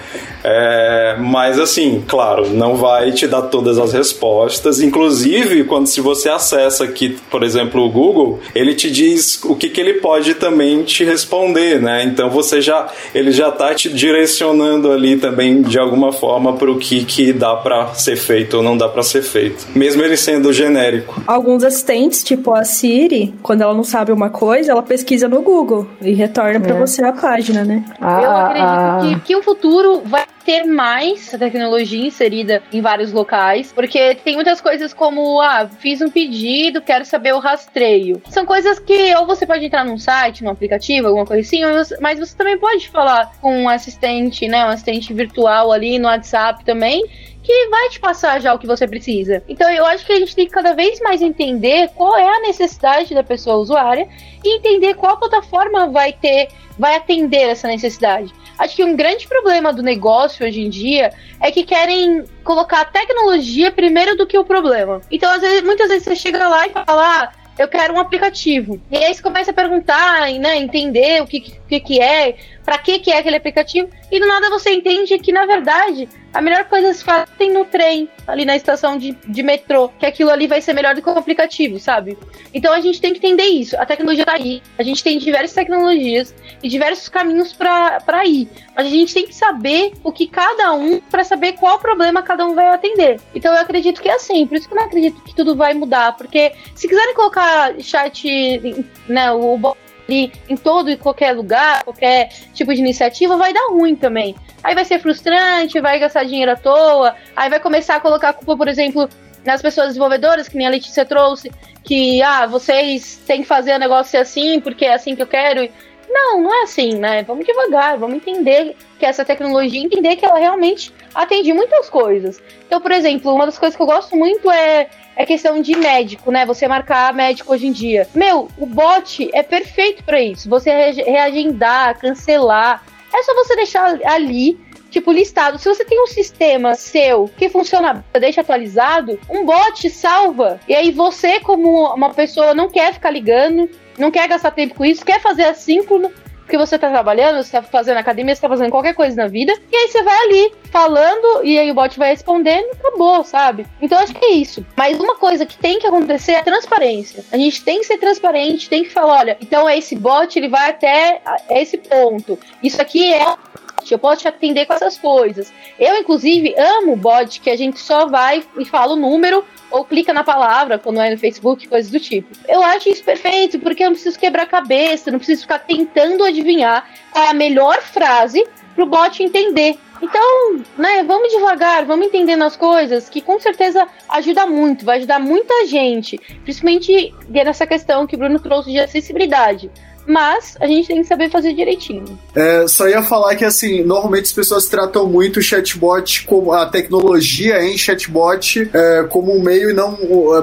É, mas assim, claro, não vai te dar todas as respostas. Inclusive, quando se você acessa aqui, por exemplo, o Google, ele te diz o que, que ele pode também te responder, né? Então você já ele já está te direcionando ali também de alguma forma para o que, que dá para ser feito ou não dá para ser feito, mesmo ele sendo genérico. Alguns assistentes, tipo a Siri, quando ela não sabe uma coisa, ela pesquisa no Google e retorna para É. você a página, né? Ah, Eu ah, acredito que, que o futuro vai ter mais tecnologia inserida em vários locais, porque tem muitas coisas como, ah, fiz um pedido, quero saber o rastreio. São coisas que ou você pode entrar num site, num aplicativo, alguma coisa assim, mas você também pode falar com um assistente, né, um assistente virtual ali no WhatsApp também, que vai te passar já o que você precisa. Então eu acho que a gente tem que cada vez mais entender qual é a necessidade da pessoa usuária e entender qual plataforma vai ter, vai atender essa necessidade. Acho que um grande problema do negócio hoje em dia é que querem colocar a tecnologia primeiro do que o problema. Então, às vezes, muitas vezes você chega lá e fala, ah, eu quero um aplicativo. E aí você começa a perguntar, né, entender o que, que, que é, para que, que é aquele aplicativo, e do nada você entende que, na verdade, a melhor coisa se faz no trem, ali na estação de, de metrô, que aquilo ali vai ser melhor do que o aplicativo, sabe? Então a gente tem que entender isso. A tecnologia tá aí, a gente tem diversas tecnologias e diversos caminhos para ir. Mas a gente tem que saber o que cada um, para saber qual problema cada um vai atender. Então eu acredito que é assim, por isso que eu não acredito que tudo vai mudar, porque se quiserem colocar chat, né, o ali em todo e qualquer lugar, qualquer tipo de iniciativa, vai dar ruim também. Aí vai ser frustrante, vai gastar dinheiro à toa, aí vai começar a colocar a culpa, por exemplo, nas pessoas desenvolvedoras, que nem a Letícia trouxe, que, ah, vocês têm que fazer o negócio assim, porque é assim que eu quero. Não, não é assim, né? Vamos devagar, vamos entender que essa tecnologia, entender que ela realmente atende muitas coisas. Então, por exemplo, uma das coisas que eu gosto muito é é questão de médico, né? Você marcar médico hoje em dia. Meu, o bot é perfeito para isso. Você reagendar, cancelar. É só você deixar ali tipo, listado. Se você tem um sistema seu que funciona, deixa atualizado, um bot salva. E aí você, como uma pessoa, não quer ficar ligando, não quer gastar tempo com isso, quer fazer assíncrono, porque você tá trabalhando, você tá fazendo academia, você tá fazendo qualquer coisa na vida, e aí você vai ali falando, e aí o bot vai respondendo e acabou, sabe? Então acho que é isso. Mas uma coisa que tem que acontecer é a transparência. A gente tem que ser transparente, tem que falar, olha, então esse bot ele vai até esse ponto. Isso aqui é eu posso te atender com essas coisas. Eu, inclusive, amo bot que a gente só vai e fala o número ou clica na palavra quando é no Facebook, coisas do tipo. Eu acho isso perfeito, porque eu não preciso quebrar a cabeça, não preciso ficar tentando adivinhar qual é a melhor frase pro bot entender. Então, né, vamos devagar, vamos entendendo as coisas, que com certeza ajuda muito, vai ajudar muita gente, principalmente nessa questão que o Bruno trouxe de acessibilidade mas a gente tem que saber fazer direitinho. É, só ia falar que, assim, normalmente as pessoas tratam muito o chatbot, como a tecnologia em chatbot, é, como um meio e não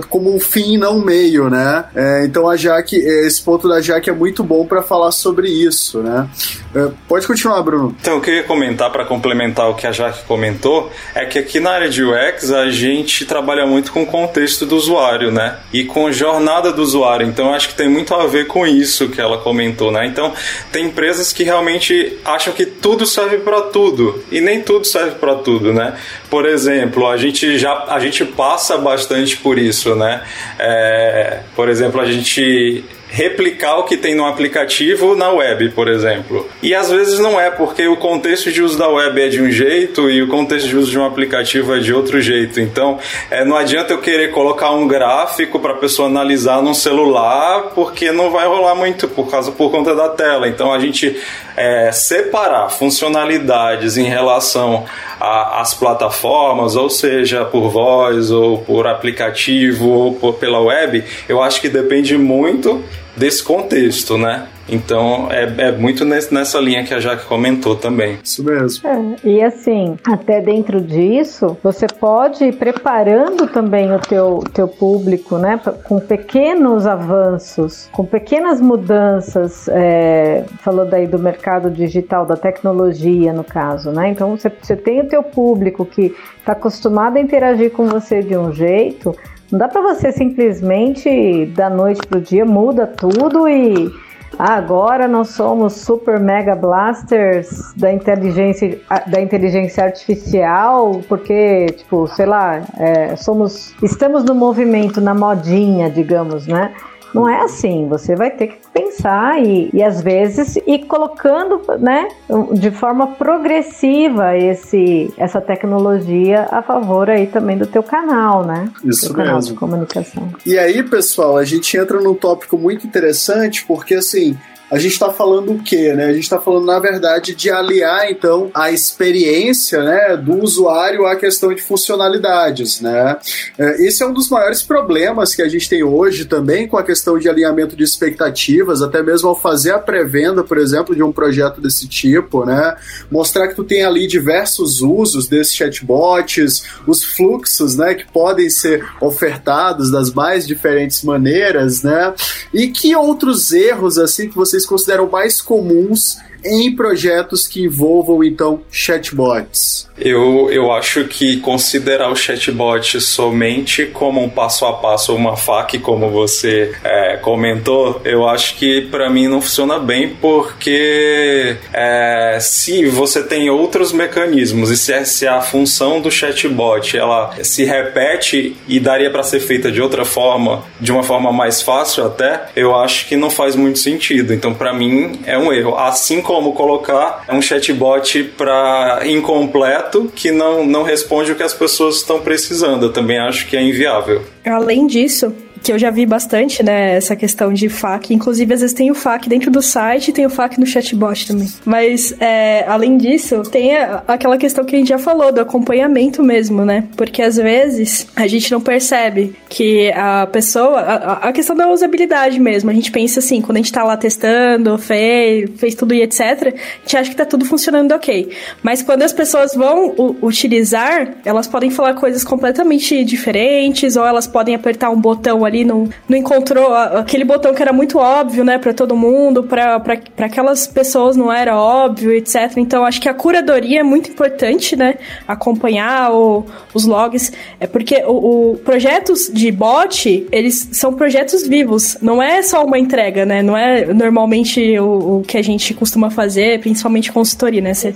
como um fim e não um meio, né? É, então a Jaque, esse ponto da Jaque é muito bom para falar sobre isso, né? É, pode continuar, Bruno. Então, eu queria comentar para complementar o que a Jaque comentou, é que aqui na área de UX a gente trabalha muito com o contexto do usuário, né? E com jornada do usuário. Então, acho que tem muito a ver com isso que ela comentou, né? Então, tem empresas que realmente acham que tudo serve para tudo e nem tudo serve para tudo, né? Por exemplo, a gente já a gente passa bastante por isso, né? É, por exemplo, a gente replicar o que tem no aplicativo na web, por exemplo. E às vezes não é, porque o contexto de uso da web é de um jeito e o contexto de uso de um aplicativo é de outro jeito. Então, é, não adianta eu querer colocar um gráfico para a pessoa analisar num celular, porque não vai rolar muito por causa por conta da tela. Então, a gente é, separar funcionalidades em relação às plataformas, ou seja, por voz, ou por aplicativo, ou por, pela web, eu acho que depende muito desse contexto, né? Então é, é muito nessa linha que a Jaque comentou também. Isso mesmo. É, e assim, até dentro disso, você pode ir preparando também o teu, teu público, né? Com pequenos avanços, com pequenas mudanças. É, falou daí do mercado digital, da tecnologia, no caso, né? Então você, você tem o teu público que está acostumado a interagir com você de um jeito. Não dá para você simplesmente da noite pro dia muda tudo e agora nós somos super mega blasters da inteligência, da inteligência artificial, porque, tipo, sei lá, é, somos, estamos no movimento, na modinha, digamos, né? Não é assim, você vai ter que pensar e, e às vezes ir colocando né, de forma progressiva esse, essa tecnologia a favor aí também do teu canal, né? Isso teu mesmo. canal de comunicação. E aí, pessoal, a gente entra num tópico muito interessante, porque assim, a gente está falando o quê, né? A gente está falando, na verdade, de aliar, então, a experiência né, do usuário à questão de funcionalidades, né? É, esse é um dos maiores problemas que a gente tem hoje também com a questão de alinhamento de expectativas, até mesmo ao fazer a pré-venda, por exemplo, de um projeto desse tipo, né? Mostrar que tu tem ali diversos usos desses chatbots, os fluxos, né, que podem ser ofertados das mais diferentes maneiras, né? E que outros erros, assim, que vocês vocês consideram mais comuns em projetos que envolvam então chatbots? Eu, eu acho que considerar o chatbot somente como um passo a passo, uma FAQ, como você é, comentou, eu acho que para mim não funciona bem, porque é, se você tem outros mecanismos e se, é, se a função do chatbot ela se repete e daria para ser feita de outra forma, de uma forma mais fácil até, eu acho que não faz muito sentido. Então, para mim, é um erro. Assim como colocar um chatbot para incompleto que não, não responde o que as pessoas estão precisando. Eu também acho que é inviável. Além disso, que eu já vi bastante, né, essa questão de FAQ. Inclusive, às vezes tem o FAQ dentro do site e tem o FAQ no chatbot também. Mas, é, além disso, tem a, aquela questão que a gente já falou, do acompanhamento mesmo, né? Porque às vezes a gente não percebe que a pessoa. A, a questão da usabilidade mesmo. A gente pensa assim, quando a gente tá lá testando, fez, fez tudo e etc., a gente acha que tá tudo funcionando ok. Mas quando as pessoas vão utilizar, elas podem falar coisas completamente diferentes, ou elas podem apertar um botão ali ali não, não encontrou aquele botão que era muito óbvio, né, para todo mundo, para aquelas pessoas não era óbvio, etc. Então acho que a curadoria é muito importante, né, acompanhar o, os logs, é porque o, o, projetos de bot, eles são projetos vivos, não é só uma entrega, né, não é normalmente o, o que a gente costuma fazer, principalmente consultoria, né, você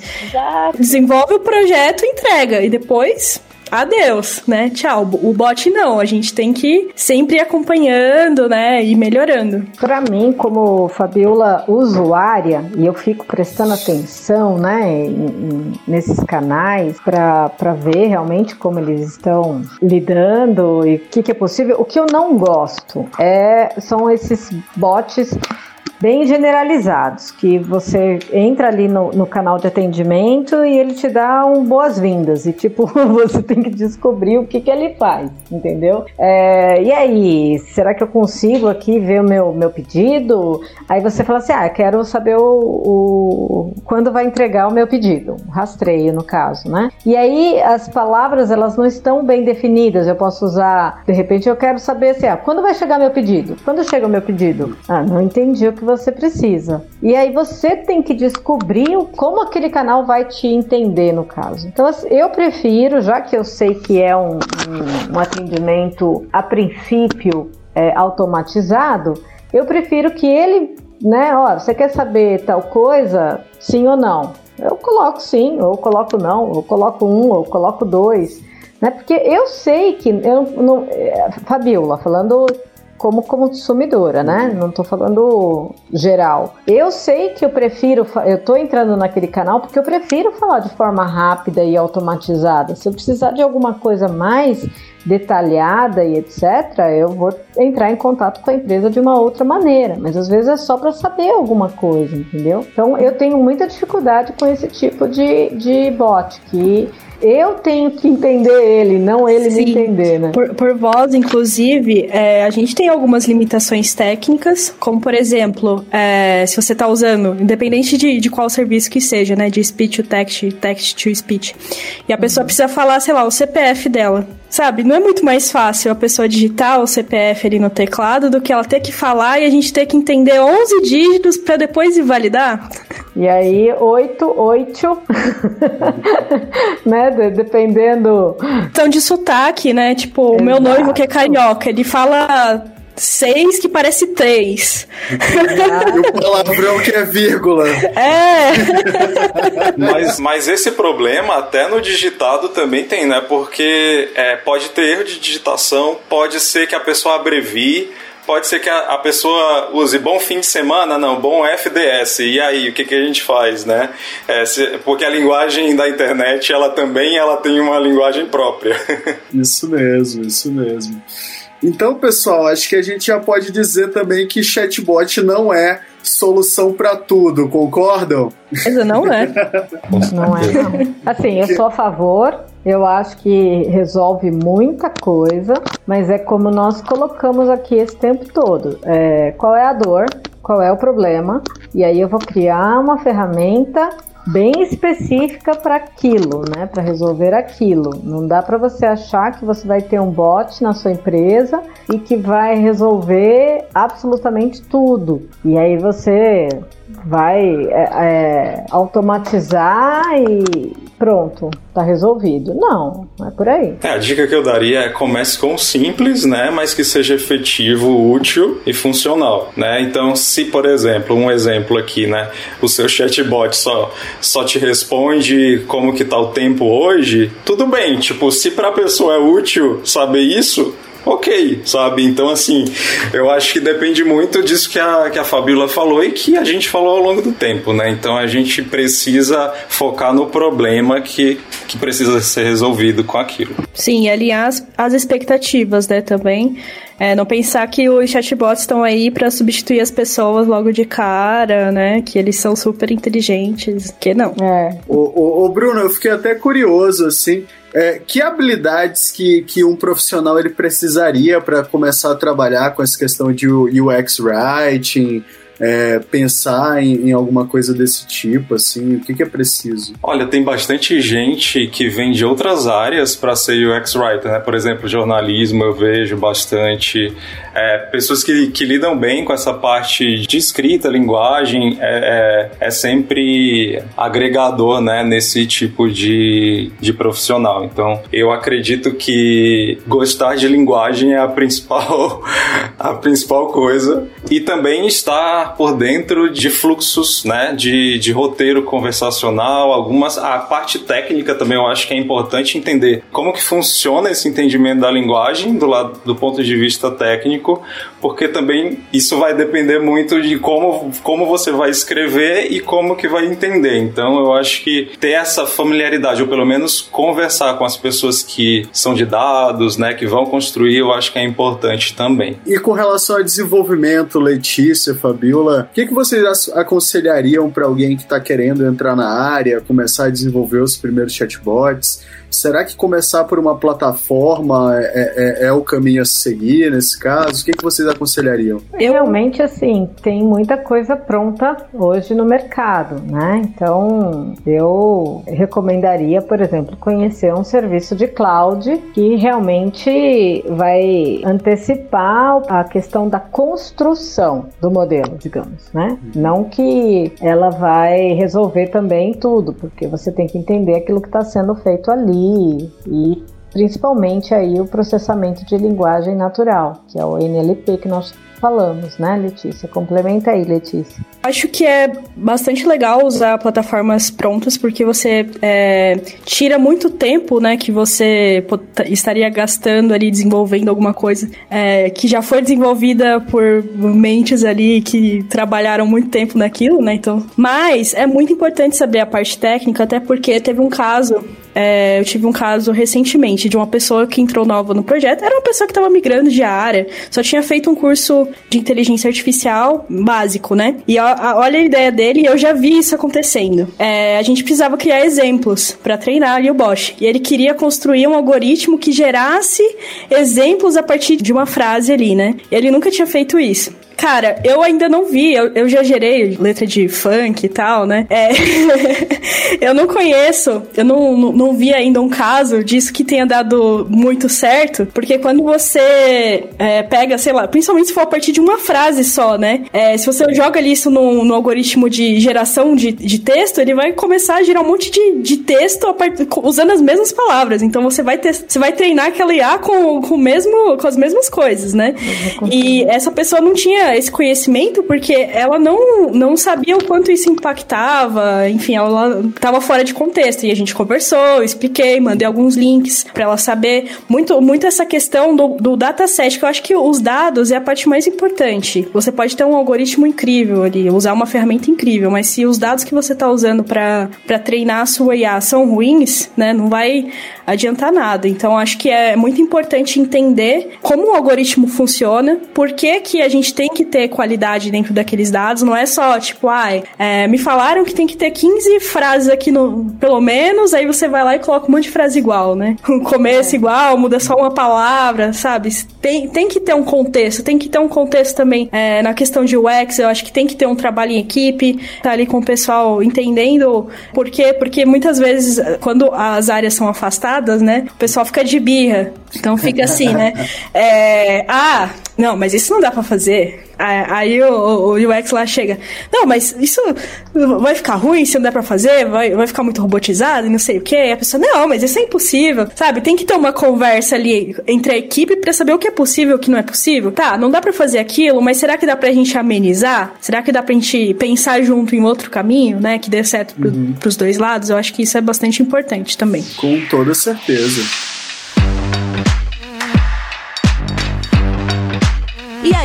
desenvolve o projeto, entrega e depois adeus, né? Tchau. O bot não, a gente tem que sempre ir acompanhando, né, e melhorando. Para mim, como Fabiola usuária, e eu fico prestando atenção, né, em, nesses canais para ver realmente como eles estão lidando e o que, que é possível. O que eu não gosto é são esses bots bem generalizados, que você entra ali no, no canal de atendimento e ele te dá um boas-vindas e tipo você tem que descobrir o que, que ele faz, entendeu? É, e aí, será que eu consigo aqui ver o meu, meu pedido? Aí você fala assim, ah, quero saber o, o quando vai entregar o meu pedido, rastreio no caso, né? E aí as palavras elas não estão bem definidas. Eu posso usar, de repente eu quero saber assim, ah, quando vai chegar meu pedido? Quando chega o meu pedido? Ah, não entendi o que você precisa. E aí você tem que descobrir como aquele canal vai te entender no caso. Então assim, eu prefiro, já que eu sei que é um, um, um atendimento a princípio é, automatizado, eu prefiro que ele, né, ó, você quer saber tal coisa, sim ou não? Eu coloco sim, ou coloco não, ou coloco um, ou coloco dois, né? Porque eu sei que eu não, é, Fabiola, falando como consumidora, né? Não tô falando geral. Eu sei que eu prefiro, eu tô entrando naquele canal porque eu prefiro falar de forma rápida e automatizada. Se eu precisar de alguma coisa mais detalhada e etc, eu vou entrar em contato com a empresa de uma outra maneira, mas às vezes é só para saber alguma coisa, entendeu? Então eu tenho muita dificuldade com esse tipo de, de bot que eu tenho que entender ele, não ele Sim. me entender, né? Por, por voz, inclusive, é, a gente tem algumas limitações técnicas, como por exemplo, é, se você está usando, independente de, de qual serviço que seja, né, de speech to text, text to speech, e a pessoa uhum. precisa falar, sei lá, o CPF dela. Sabe, não é muito mais fácil a pessoa digitar o CPF ali no teclado do que ela ter que falar e a gente ter que entender 11 dígitos para depois invalidar? E aí, 8, 8, né? dependendo. Então, de sotaque, né? Tipo, Exato. o meu noivo que é carioca, ele fala seis que parece três. e o palavrão que é vírgula. É. mas, mas esse problema até no digitado também tem, né? Porque é, pode ter erro de digitação, pode ser que a pessoa abrevie, pode ser que a, a, pessoa use bom fim de semana, não, bom FDS. E aí, o que, que a gente faz, né? É, se, porque a linguagem da internet, ela também ela tem uma linguagem própria. isso mesmo, isso mesmo. Então, pessoal, acho que a gente já pode dizer também que chatbot não é solução para tudo, concordam? Mas não é. não é, não. Assim, eu sou a favor, eu acho que resolve muita coisa, mas é como nós colocamos aqui esse tempo todo. É, qual é a dor? Qual é o problema? E aí eu vou criar uma ferramenta bem específica para aquilo, né? Para resolver aquilo. Não dá para você achar que você vai ter um bot na sua empresa e que vai resolver absolutamente tudo. E aí você vai é, é, automatizar e pronto, tá resolvido. Não, não é por aí. É, a dica que eu daria é comece com simples, né, mas que seja efetivo, útil e funcional, né? Então, se por exemplo, um exemplo aqui, né, o seu chatbot só só te responde como que tá o tempo hoje, tudo bem, tipo, se para a pessoa é útil saber isso, ok, sabe? Então, assim, eu acho que depende muito disso que a, que a Fabiola falou e que a gente falou ao longo do tempo, né? Então, a gente precisa focar no problema que, que precisa ser resolvido com aquilo. Sim, alinhar as, as expectativas, né, também. É, não pensar que os chatbots estão aí para substituir as pessoas logo de cara, né? Que eles são super inteligentes, que não. É. O, o, o Bruno, eu fiquei até curioso, assim. É, que habilidades que, que um profissional ele precisaria para começar a trabalhar com essa questão de UX writing, é, pensar em, em, alguma coisa desse tipo, assim? O que, que, é preciso? Olha, tem bastante gente que vem de outras áreas para ser UX writer, né? Por exemplo, jornalismo eu vejo bastante. É, pessoas que, que lidam bem com essa parte de escrita, linguagem, é, é, é sempre agregador, né? Nesse tipo de, de profissional. Então, eu acredito que gostar de linguagem é a principal, a principal coisa. E também estar por dentro de fluxos, né, de, de roteiro conversacional, algumas a parte técnica também eu acho que é importante entender como que funciona esse entendimento da linguagem do lado do ponto de vista técnico, porque também isso vai depender muito de como como você vai escrever e como que vai entender. Então eu acho que ter essa familiaridade ou pelo menos conversar com as pessoas que são de dados, né, que vão construir, eu acho que é importante também. E com relação ao desenvolvimento, Letícia, Fabio, o que, que vocês aconselhariam para alguém que está querendo entrar na área, começar a desenvolver os primeiros chatbots? Será que começar por uma plataforma é, é, é o caminho a seguir nesse caso? O que, que vocês aconselhariam? Realmente, assim, tem muita coisa pronta hoje no mercado, né? Então, eu recomendaria, por exemplo, conhecer um serviço de cloud que realmente vai antecipar a questão da construção do modelo, digamos, né? Não que ela vai resolver também tudo, porque você tem que entender aquilo que está sendo feito ali e principalmente aí o processamento de linguagem natural, que é o NLP que nós falamos, né, Letícia? Complementa aí, Letícia. Acho que é bastante legal usar plataformas prontas, porque você é, tira muito tempo, né, que você estaria gastando ali desenvolvendo alguma coisa é, que já foi desenvolvida por mentes ali que trabalharam muito tempo naquilo, né? Então, mas é muito importante saber a parte técnica, até porque teve um caso é, eu tive um caso recentemente de uma pessoa que entrou nova no projeto. Era uma pessoa que estava migrando de área, só tinha feito um curso de inteligência artificial básico, né? E a, a, olha a ideia dele, eu já vi isso acontecendo. É, a gente precisava criar exemplos para treinar ali o Bosch. E ele queria construir um algoritmo que gerasse exemplos a partir de uma frase ali, né? Ele nunca tinha feito isso. Cara, eu ainda não vi, eu, eu já gerei letra de funk e tal, né? É, eu não conheço, eu não, não, não, vi ainda um caso disso que tenha dado muito certo, porque quando você é, pega, sei lá, principalmente se for a partir de uma frase só, né? É, se você joga ali isso no, no algoritmo de geração de, de texto, ele vai começar a gerar um monte de, de texto part... usando as mesmas palavras. Então você vai, ter, você vai treinar aquela IA com, com, mesmo, com as mesmas coisas, né? E essa pessoa não tinha esse conhecimento porque ela não, não sabia o quanto isso impactava, enfim, ela estava fora de contexto. E a gente conversou, expliquei, mandei alguns links para ela saber. Muito, muito essa questão do, do dataset, que eu acho que os dados é a parte mais importante. Você pode ter um algoritmo incrível ali, usar uma ferramenta incrível, mas se os dados que você está usando para treinar a sua IA são ruins, né, não vai adiantar nada. Então, acho que é muito importante entender como o algoritmo funciona, por que, que a gente tem que ter qualidade dentro daqueles dados, não é só tipo, ai, é, me falaram que tem que ter 15 frases aqui no, pelo menos, aí você vai lá e coloca um monte de frase igual, né? Um começo é. igual, muda só uma palavra, sabe? Tem, tem que ter um contexto, tem que ter um contexto também é, na questão de UX, eu acho que tem que ter um trabalho em equipe, tá ali com o pessoal entendendo por quê, porque muitas vezes quando as áreas são afastadas, né, o pessoal fica de birra, então fica assim, né? É, ah, não, mas isso não dá para fazer. Aí o, o UX lá chega, não, mas isso vai ficar ruim se não der pra fazer, vai, vai ficar muito robotizado e não sei o que. a pessoa, não, mas isso é impossível, sabe? Tem que ter uma conversa ali entre a equipe para saber o que é possível e o que não é possível. Tá, não dá para fazer aquilo, mas será que dá pra gente amenizar? Será que dá pra gente pensar junto em outro caminho, né? Que dê certo pro, uhum. pros dois lados? Eu acho que isso é bastante importante também. Com toda certeza.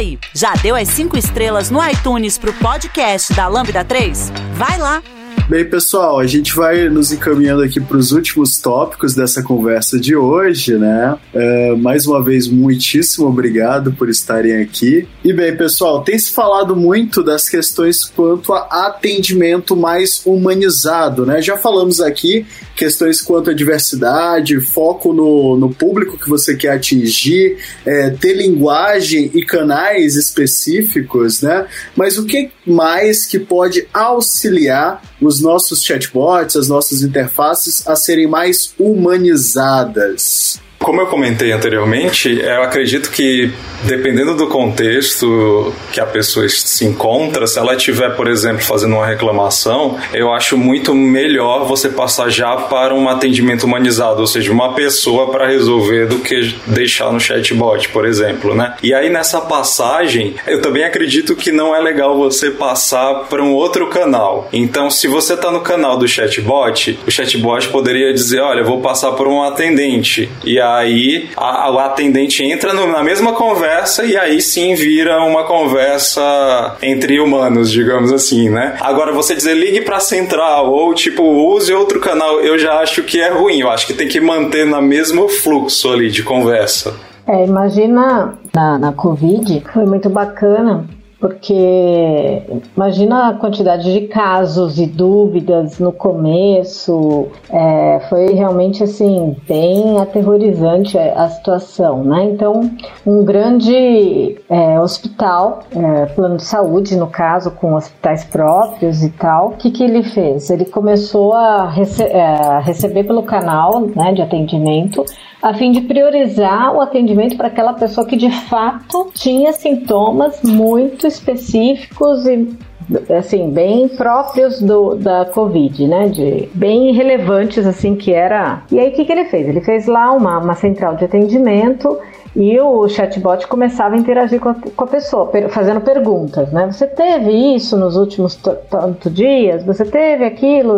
Aí, já deu as cinco estrelas no iTunes pro podcast da Lambda 3? Vai lá! Bem, pessoal, a gente vai nos encaminhando aqui para os últimos tópicos dessa conversa de hoje, né? É, mais uma vez, muitíssimo obrigado por estarem aqui. E bem, pessoal, tem se falado muito das questões quanto a atendimento mais humanizado, né? Já falamos aqui questões quanto à diversidade, foco no, no público que você quer atingir, é, ter linguagem e canais específicos, né? Mas o que mais que pode auxiliar os nossos chatbots, as nossas interfaces a serem mais humanizadas? Como eu comentei anteriormente, eu acredito que dependendo do contexto que a pessoa se encontra, se ela estiver, por exemplo, fazendo uma reclamação, eu acho muito melhor você passar já para um atendimento humanizado, ou seja, uma pessoa para resolver do que deixar no chatbot, por exemplo, né? E aí nessa passagem, eu também acredito que não é legal você passar para um outro canal. Então, se você está no canal do chatbot, o chatbot poderia dizer, olha, vou passar por um atendente. E a aí a, o atendente entra no, na mesma conversa e aí sim vira uma conversa entre humanos, digamos assim, né? Agora você dizer ligue para central ou tipo use outro canal, eu já acho que é ruim. Eu acho que tem que manter no mesmo fluxo ali de conversa. É, imagina na, na Covid, foi muito bacana porque imagina a quantidade de casos e dúvidas no começo, é, foi realmente assim bem aterrorizante a, situação, né? Então, um grande é, hospital, é, plano de saúde no caso, com hospitais próprios e tal, o que, que ele fez? Ele começou a, rece é, a receber pelo canal né, de atendimento a fim de priorizar o atendimento para aquela pessoa que de fato tinha sintomas muito específicos e assim bem próprios do, da Covid, né? De bem relevantes assim que era. E aí o que, que ele fez? Ele fez lá uma, uma central de atendimento e o chatbot começava a interagir com a, com a pessoa, per, fazendo perguntas, né? Você teve isso nos últimos tantos dias? Você teve aquilo?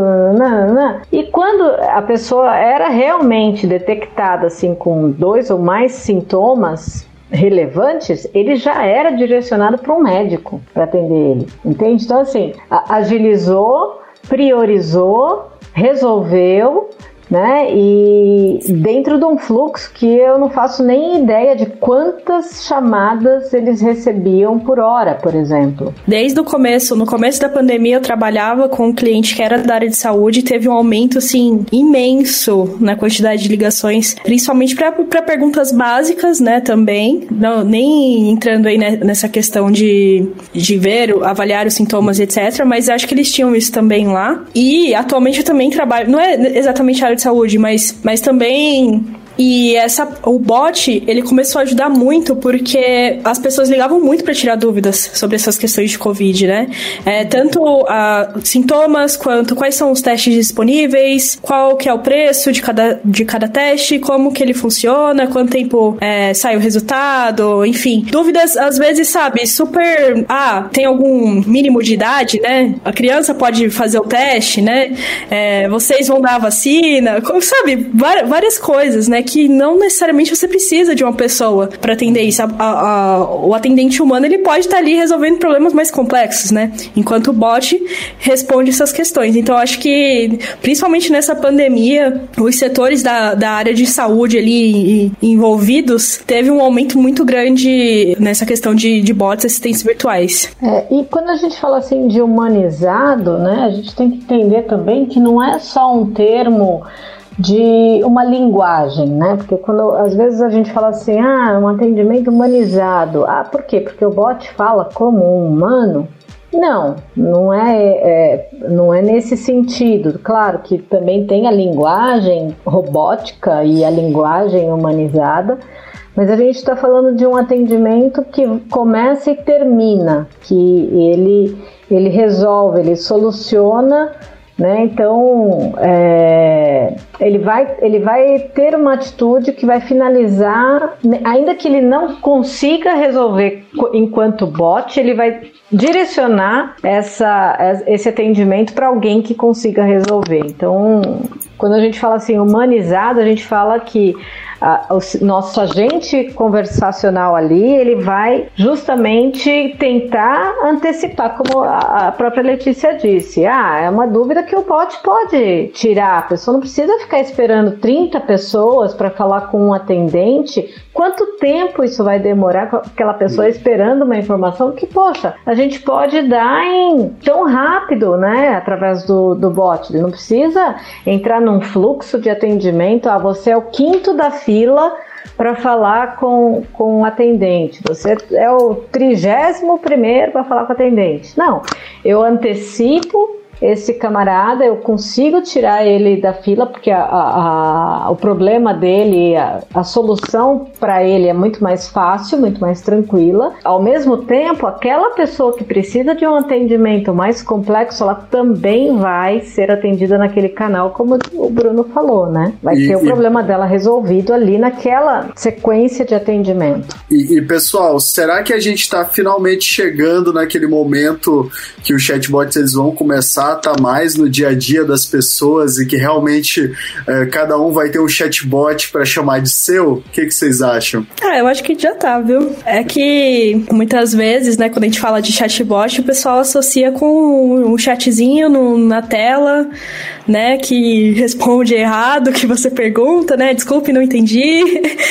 E quando a pessoa era realmente detectada assim com dois ou mais sintomas relevantes, ele já era direcionado para um médico para atender ele, entende? Então assim, agilizou, priorizou, resolveu né? E dentro de um fluxo que eu não faço nem ideia de quantas chamadas eles recebiam por hora, por exemplo. Desde o começo, no começo da pandemia, eu trabalhava com um cliente que era da área de saúde e teve um aumento assim imenso na quantidade de ligações, principalmente para perguntas básicas, né? Também, não, nem entrando aí nessa questão de, de ver, avaliar os sintomas, etc. Mas acho que eles tinham isso também lá. E atualmente eu também trabalho, não é exatamente a área de saúde, mas, mas também e essa, o bot, ele começou a ajudar muito porque as pessoas ligavam muito para tirar dúvidas sobre essas questões de Covid, né? É, tanto uh, sintomas quanto quais são os testes disponíveis, qual que é o preço de cada, de cada teste, como que ele funciona, quanto tempo é, sai o resultado, enfim. Dúvidas, às vezes, sabe, super... Ah, tem algum mínimo de idade, né? A criança pode fazer o teste, né? É, vocês vão dar a vacina, sabe? Várias coisas, né? Que não necessariamente você precisa de uma pessoa para atender isso. A, a, a, o atendente humano ele pode estar tá ali resolvendo problemas mais complexos, né? Enquanto o bot responde essas questões. Então, acho que, principalmente nessa pandemia, os setores da, da área de saúde ali envolvidos teve um aumento muito grande nessa questão de, de bots assistentes virtuais. É, e quando a gente fala assim de humanizado, né, a gente tem que entender também que não é só um termo de uma linguagem, né? Porque quando às vezes a gente fala assim, ah, um atendimento humanizado. Ah, por quê? Porque o bot fala como um humano. Não, não é, é, não é nesse sentido. Claro que também tem a linguagem robótica e a linguagem humanizada, Mas a gente está falando de um atendimento que começa e termina, que ele, ele resolve, ele soluciona né? Então, é, ele, vai, ele vai ter uma atitude que vai finalizar, ainda que ele não consiga resolver enquanto bot, ele vai direcionar essa, esse atendimento para alguém que consiga resolver. Então, quando a gente fala assim humanizado, a gente fala que a, o nosso agente conversacional ali, ele vai justamente tentar antecipar, como a, a própria Letícia disse. Ah, é uma dúvida que o bot pode tirar. A pessoa não precisa ficar esperando 30 pessoas para falar com um atendente Quanto tempo isso vai demorar com aquela pessoa esperando uma informação que, poxa, a gente pode dar em tão rápido, né? Através do, do bot. Ele não precisa entrar num fluxo de atendimento. Ah, você é o quinto da fila para falar com, com o atendente. Você é o trigésimo primeiro para falar com o atendente. Não, eu antecipo esse camarada, eu consigo tirar ele da fila, porque a, a, a, o problema dele, a, solução para ele é muito mais fácil, muito mais tranquila. Ao mesmo tempo, aquela pessoa que precisa de um atendimento mais complexo, ela também vai ser atendida naquele canal, como o Bruno falou, né? Vai e, ter o e... problema dela resolvido ali naquela sequência de atendimento. E, e pessoal, será que a gente está finalmente chegando naquele momento que os chatbots eles vão começar tá mais no dia a dia das pessoas e que realmente é, cada um vai ter um chatbot para chamar de seu? O que, que vocês acham? Ah, eu acho que já tá, viu? É que muitas vezes, né, quando a gente fala de chatbot, o pessoal associa com um chatzinho no, na tela, né, que responde errado, que você pergunta, né, desculpe, não entendi.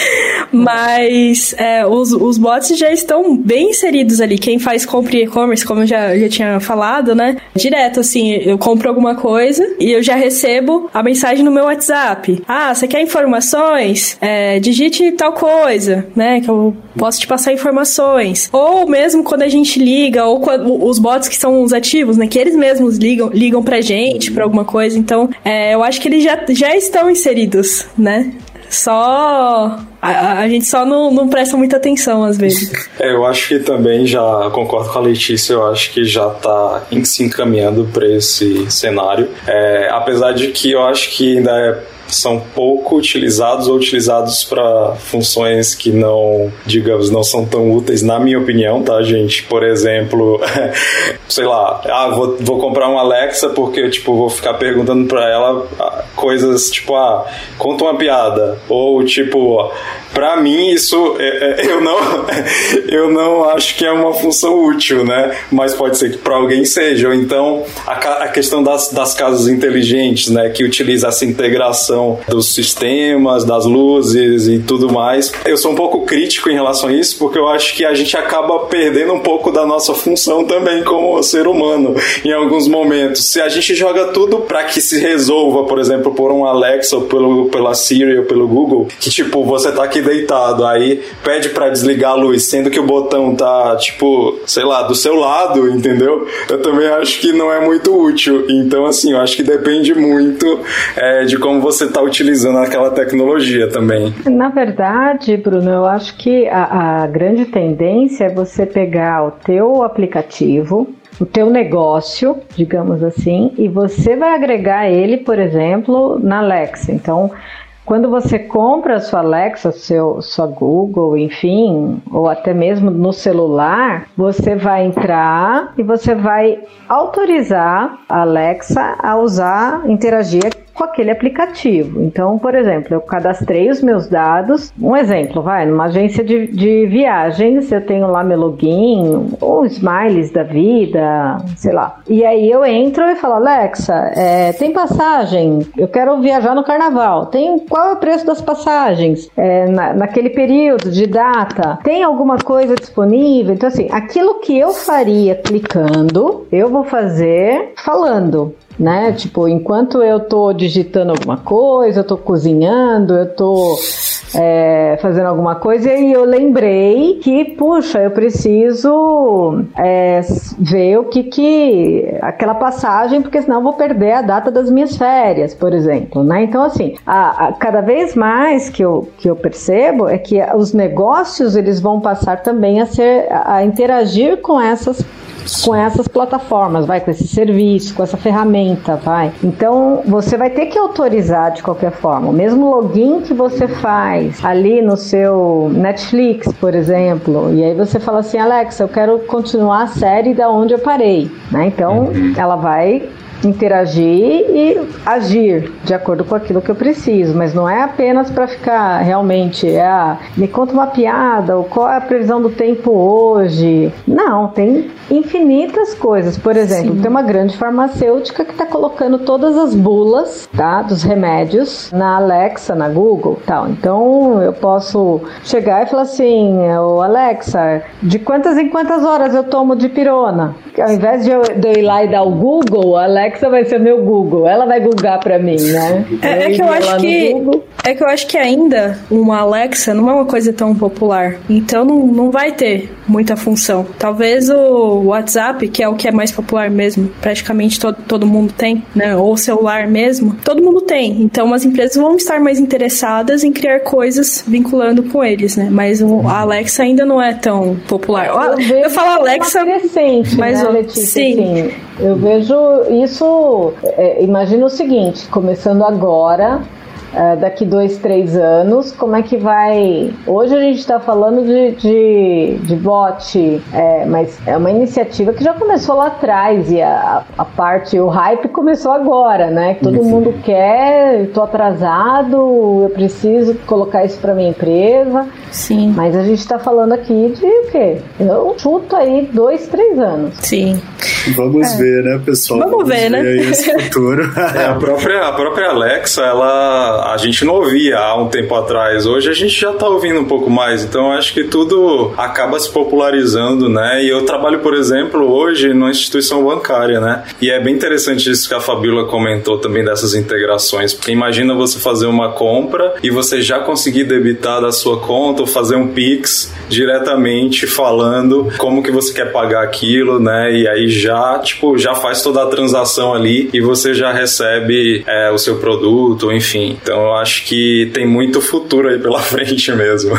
Mas é, os, os bots já estão bem inseridos ali. Quem faz compra e e-commerce, como eu já, já tinha falado, né, direto, assim, eu compro alguma coisa e eu já recebo a mensagem no meu WhatsApp. Ah, você quer informações? É, digite tal coisa, né? Que eu posso te passar informações. Ou mesmo quando a gente liga, ou quando, os bots que são os ativos, né? Que eles mesmos ligam, ligam pra gente pra alguma coisa. Então, é, eu acho que eles já, já estão inseridos, né? Só. A, a, gente só não, não presta muita atenção às vezes. É, eu acho que também já concordo com a Letícia, eu acho que já está se encaminhando para esse cenário. É, apesar de que eu acho que ainda é são pouco utilizados ou utilizados para funções que não, digamos, não são tão úteis, na minha opinião, tá, gente? Por exemplo, sei lá, ah, vou, vou comprar um Alexa porque, tipo, vou ficar perguntando para ela ah, coisas tipo, ah, conta uma piada, ou tipo, para mim isso é, é, eu não eu não acho que é uma função útil, né? Mas pode ser que para alguém seja. Ou então a, a questão das, das casas inteligentes, né? Que utiliza essa integração dos sistemas, das luzes e tudo mais. Eu sou um pouco crítico em relação a isso porque eu acho que a gente acaba perdendo um pouco da nossa função também como ser humano em alguns momentos. Se a gente joga tudo para que se resolva, por exemplo, por um Alexa ou pelo, pela Siri ou pelo Google, que tipo você tá aqui deitado, aí pede para desligar a luz, sendo que o botão tá, tipo, sei lá, do seu lado, entendeu? Eu também acho que não é muito útil. Então, assim, eu acho que depende muito é, de como você tá utilizando aquela tecnologia também. Na verdade, Bruno, eu acho que a, a grande tendência é você pegar o teu aplicativo, o teu negócio, digamos assim, e você vai agregar ele, por exemplo, na Alexa. Então, quando você compra a sua Alexa, seu, sua Google, enfim, ou até mesmo no celular, você vai entrar e você vai autorizar a Alexa a usar, interagir com aquele aplicativo. Então, por exemplo, eu cadastrei os meus dados. Um exemplo, vai, numa agência de, de viagens, eu tenho lá meu login, ou smiles da vida, sei lá. E aí eu entro e falo, Alexa, é, tem passagem? Eu quero viajar no carnaval. Tem qual é o preço das passagens? É, na, naquele período de data? Tem alguma coisa disponível? Então, assim, aquilo que eu faria clicando, eu vou fazer falando né? Tipo, enquanto eu tô digitando alguma coisa, eu tô cozinhando, eu tô é, fazendo alguma coisa e eu lembrei que, puxa, eu preciso é, ver o que que aquela passagem, porque senão eu vou perder a data das minhas férias, por exemplo, né? Então, assim, a, a, cada vez mais que eu, que eu percebo é que os negócios eles vão passar também a ser a interagir com essas com essas plataformas, vai com esse serviço, com essa ferramenta, vai. Então você vai ter que autorizar de qualquer forma. O mesmo login que você faz ali no seu Netflix, por exemplo, e aí você fala assim, Alexa, eu quero continuar a série da onde eu parei, né? Então uhum. ela vai interagir e agir de acordo com aquilo que eu preciso, mas não é apenas para ficar realmente, é, a, me conta uma piada, ou qual é a previsão do tempo hoje. Não, tem infinitas coisas. Por exemplo, Sim. tem uma grande farmacêutica que está colocando todas as bulas, tá, dos remédios na Alexa, na Google, tal. Então eu posso chegar e falar assim, o Alexa, de quantas em quantas horas eu tomo de pirona? Ao invés de eu, de eu ir lá e dar o Google, a Alexa vai ser meu Google. Ela vai googar para mim, né? É, é que eu acho que Google. é que eu acho que ainda uma Alexa não é uma coisa tão popular. Então não, não vai ter muita função. Talvez o WhatsApp, que é o que é mais popular mesmo, praticamente todo, todo mundo tem, né? Ou celular mesmo, todo mundo tem. Então as empresas vão estar mais interessadas em criar coisas vinculando com eles, né? Mas o a Alexa ainda não é tão popular. Eu, eu falo Alexa, mas né, Letícia, sim. Assim, eu vejo isso. É, imagina o seguinte: começando agora, uh, daqui dois, três anos, como é que vai. Hoje a gente está falando de, de, de bot, é, mas é uma iniciativa que já começou lá atrás e a, a parte, o hype começou agora, né? Todo isso. mundo quer, estou atrasado, eu preciso colocar isso para minha empresa. Sim. Mas a gente está falando aqui de o quê? Eu chuto aí dois, três anos. Sim. Vamos é. ver, né, pessoal? Vamos, Vamos ver, ver, né? esse futuro. é, a, própria, a própria Alexa, ela a gente não ouvia há um tempo atrás. Hoje a gente já está ouvindo um pouco mais. Então acho que tudo acaba se popularizando, né? E eu trabalho, por exemplo, hoje numa instituição bancária, né? E é bem interessante isso que a Fabíola comentou também dessas integrações. Porque imagina você fazer uma compra e você já conseguir debitar da sua conta ou fazer um Pix diretamente falando como que você quer pagar aquilo, né? E aí já, tipo, já faz toda a transação ali e você já recebe é, o seu produto, enfim. Então eu acho que tem muito futuro aí pela frente mesmo.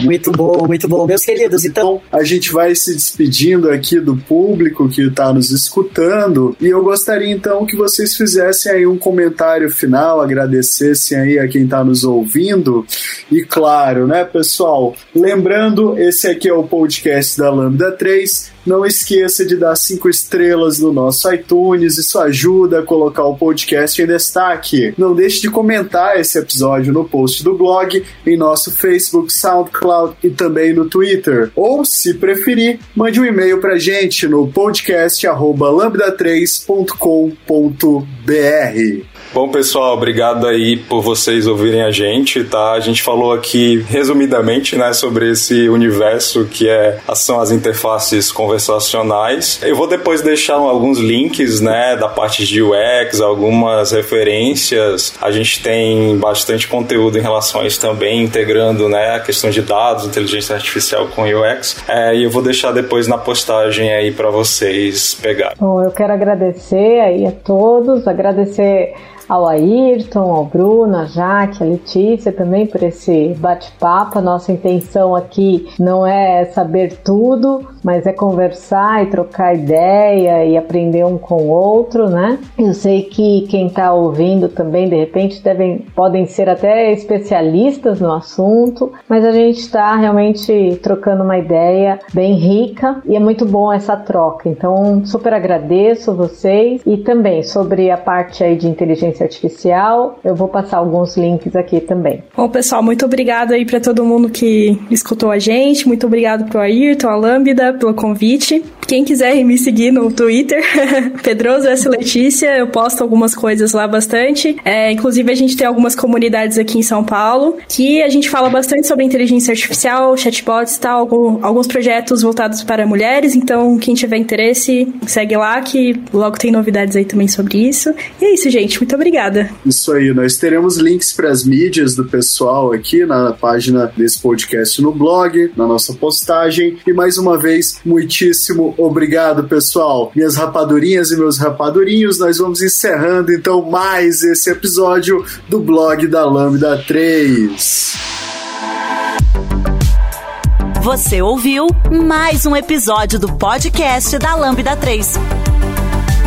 Muito bom, muito bom. Meus queridos, então. A gente vai se despedindo aqui do público que está nos escutando e eu gostaria então que vocês fizessem aí um comentário final, agradecessem aí a quem está nos ouvindo e claro, né, pessoal, lembrando, esse aqui é o podcast da Lambda 3 não esqueça de dar cinco estrelas no nosso iTunes, isso ajuda a colocar o podcast em destaque. Não deixe de comentar esse episódio no post do blog, em nosso Facebook, SoundCloud e também no Twitter. Ou, se preferir, mande um e-mail pra gente no podcast lambda3.com.br. Bom, pessoal, obrigado aí por vocês ouvirem a gente, tá? A gente falou aqui resumidamente, né, sobre esse universo que é, são as interfaces conversacionais. Eu vou depois deixar alguns links, né, da parte de UX, algumas referências. A gente tem bastante conteúdo em relação a isso também, integrando, né, a questão de dados, inteligência artificial com UX. É, e eu vou deixar depois na postagem aí para vocês pegarem. Bom, eu quero agradecer aí a todos, agradecer ao Ayrton, ao Bruno, a Jaque, a Letícia também por esse bate-papo. Nossa intenção aqui não é saber tudo, mas é conversar e trocar ideia e aprender um com o outro, né? Eu sei que quem está ouvindo também, de repente, devem, podem ser até especialistas no assunto, mas a gente está realmente trocando uma ideia bem rica e é muito bom essa troca. Então, super agradeço vocês e também sobre a parte aí de inteligência inteligência artificial. Eu vou passar alguns links aqui também. Bom, pessoal, muito obrigado aí para todo mundo que escutou a gente. Muito obrigado pro Ayrton, a Lambda, pelo convite. Quem quiser me seguir no Twitter, Pedroso S. Letícia, eu posto algumas coisas lá bastante. É, inclusive, a gente tem algumas comunidades aqui em São Paulo que a gente fala bastante sobre inteligência artificial, chatbots e tal, alguns projetos voltados para mulheres. Então, quem tiver interesse, segue lá que logo tem novidades aí também sobre isso. E é isso, gente. Muito obrigada obrigada. Isso aí, nós teremos links para as mídias do pessoal aqui na página desse podcast no blog, na nossa postagem. E mais uma vez, muitíssimo obrigado, pessoal. Minhas rapadurinhas e meus rapadurinhos, nós vamos encerrando então mais esse episódio do blog da Lambda 3. Você ouviu mais um episódio do podcast da Lambda 3.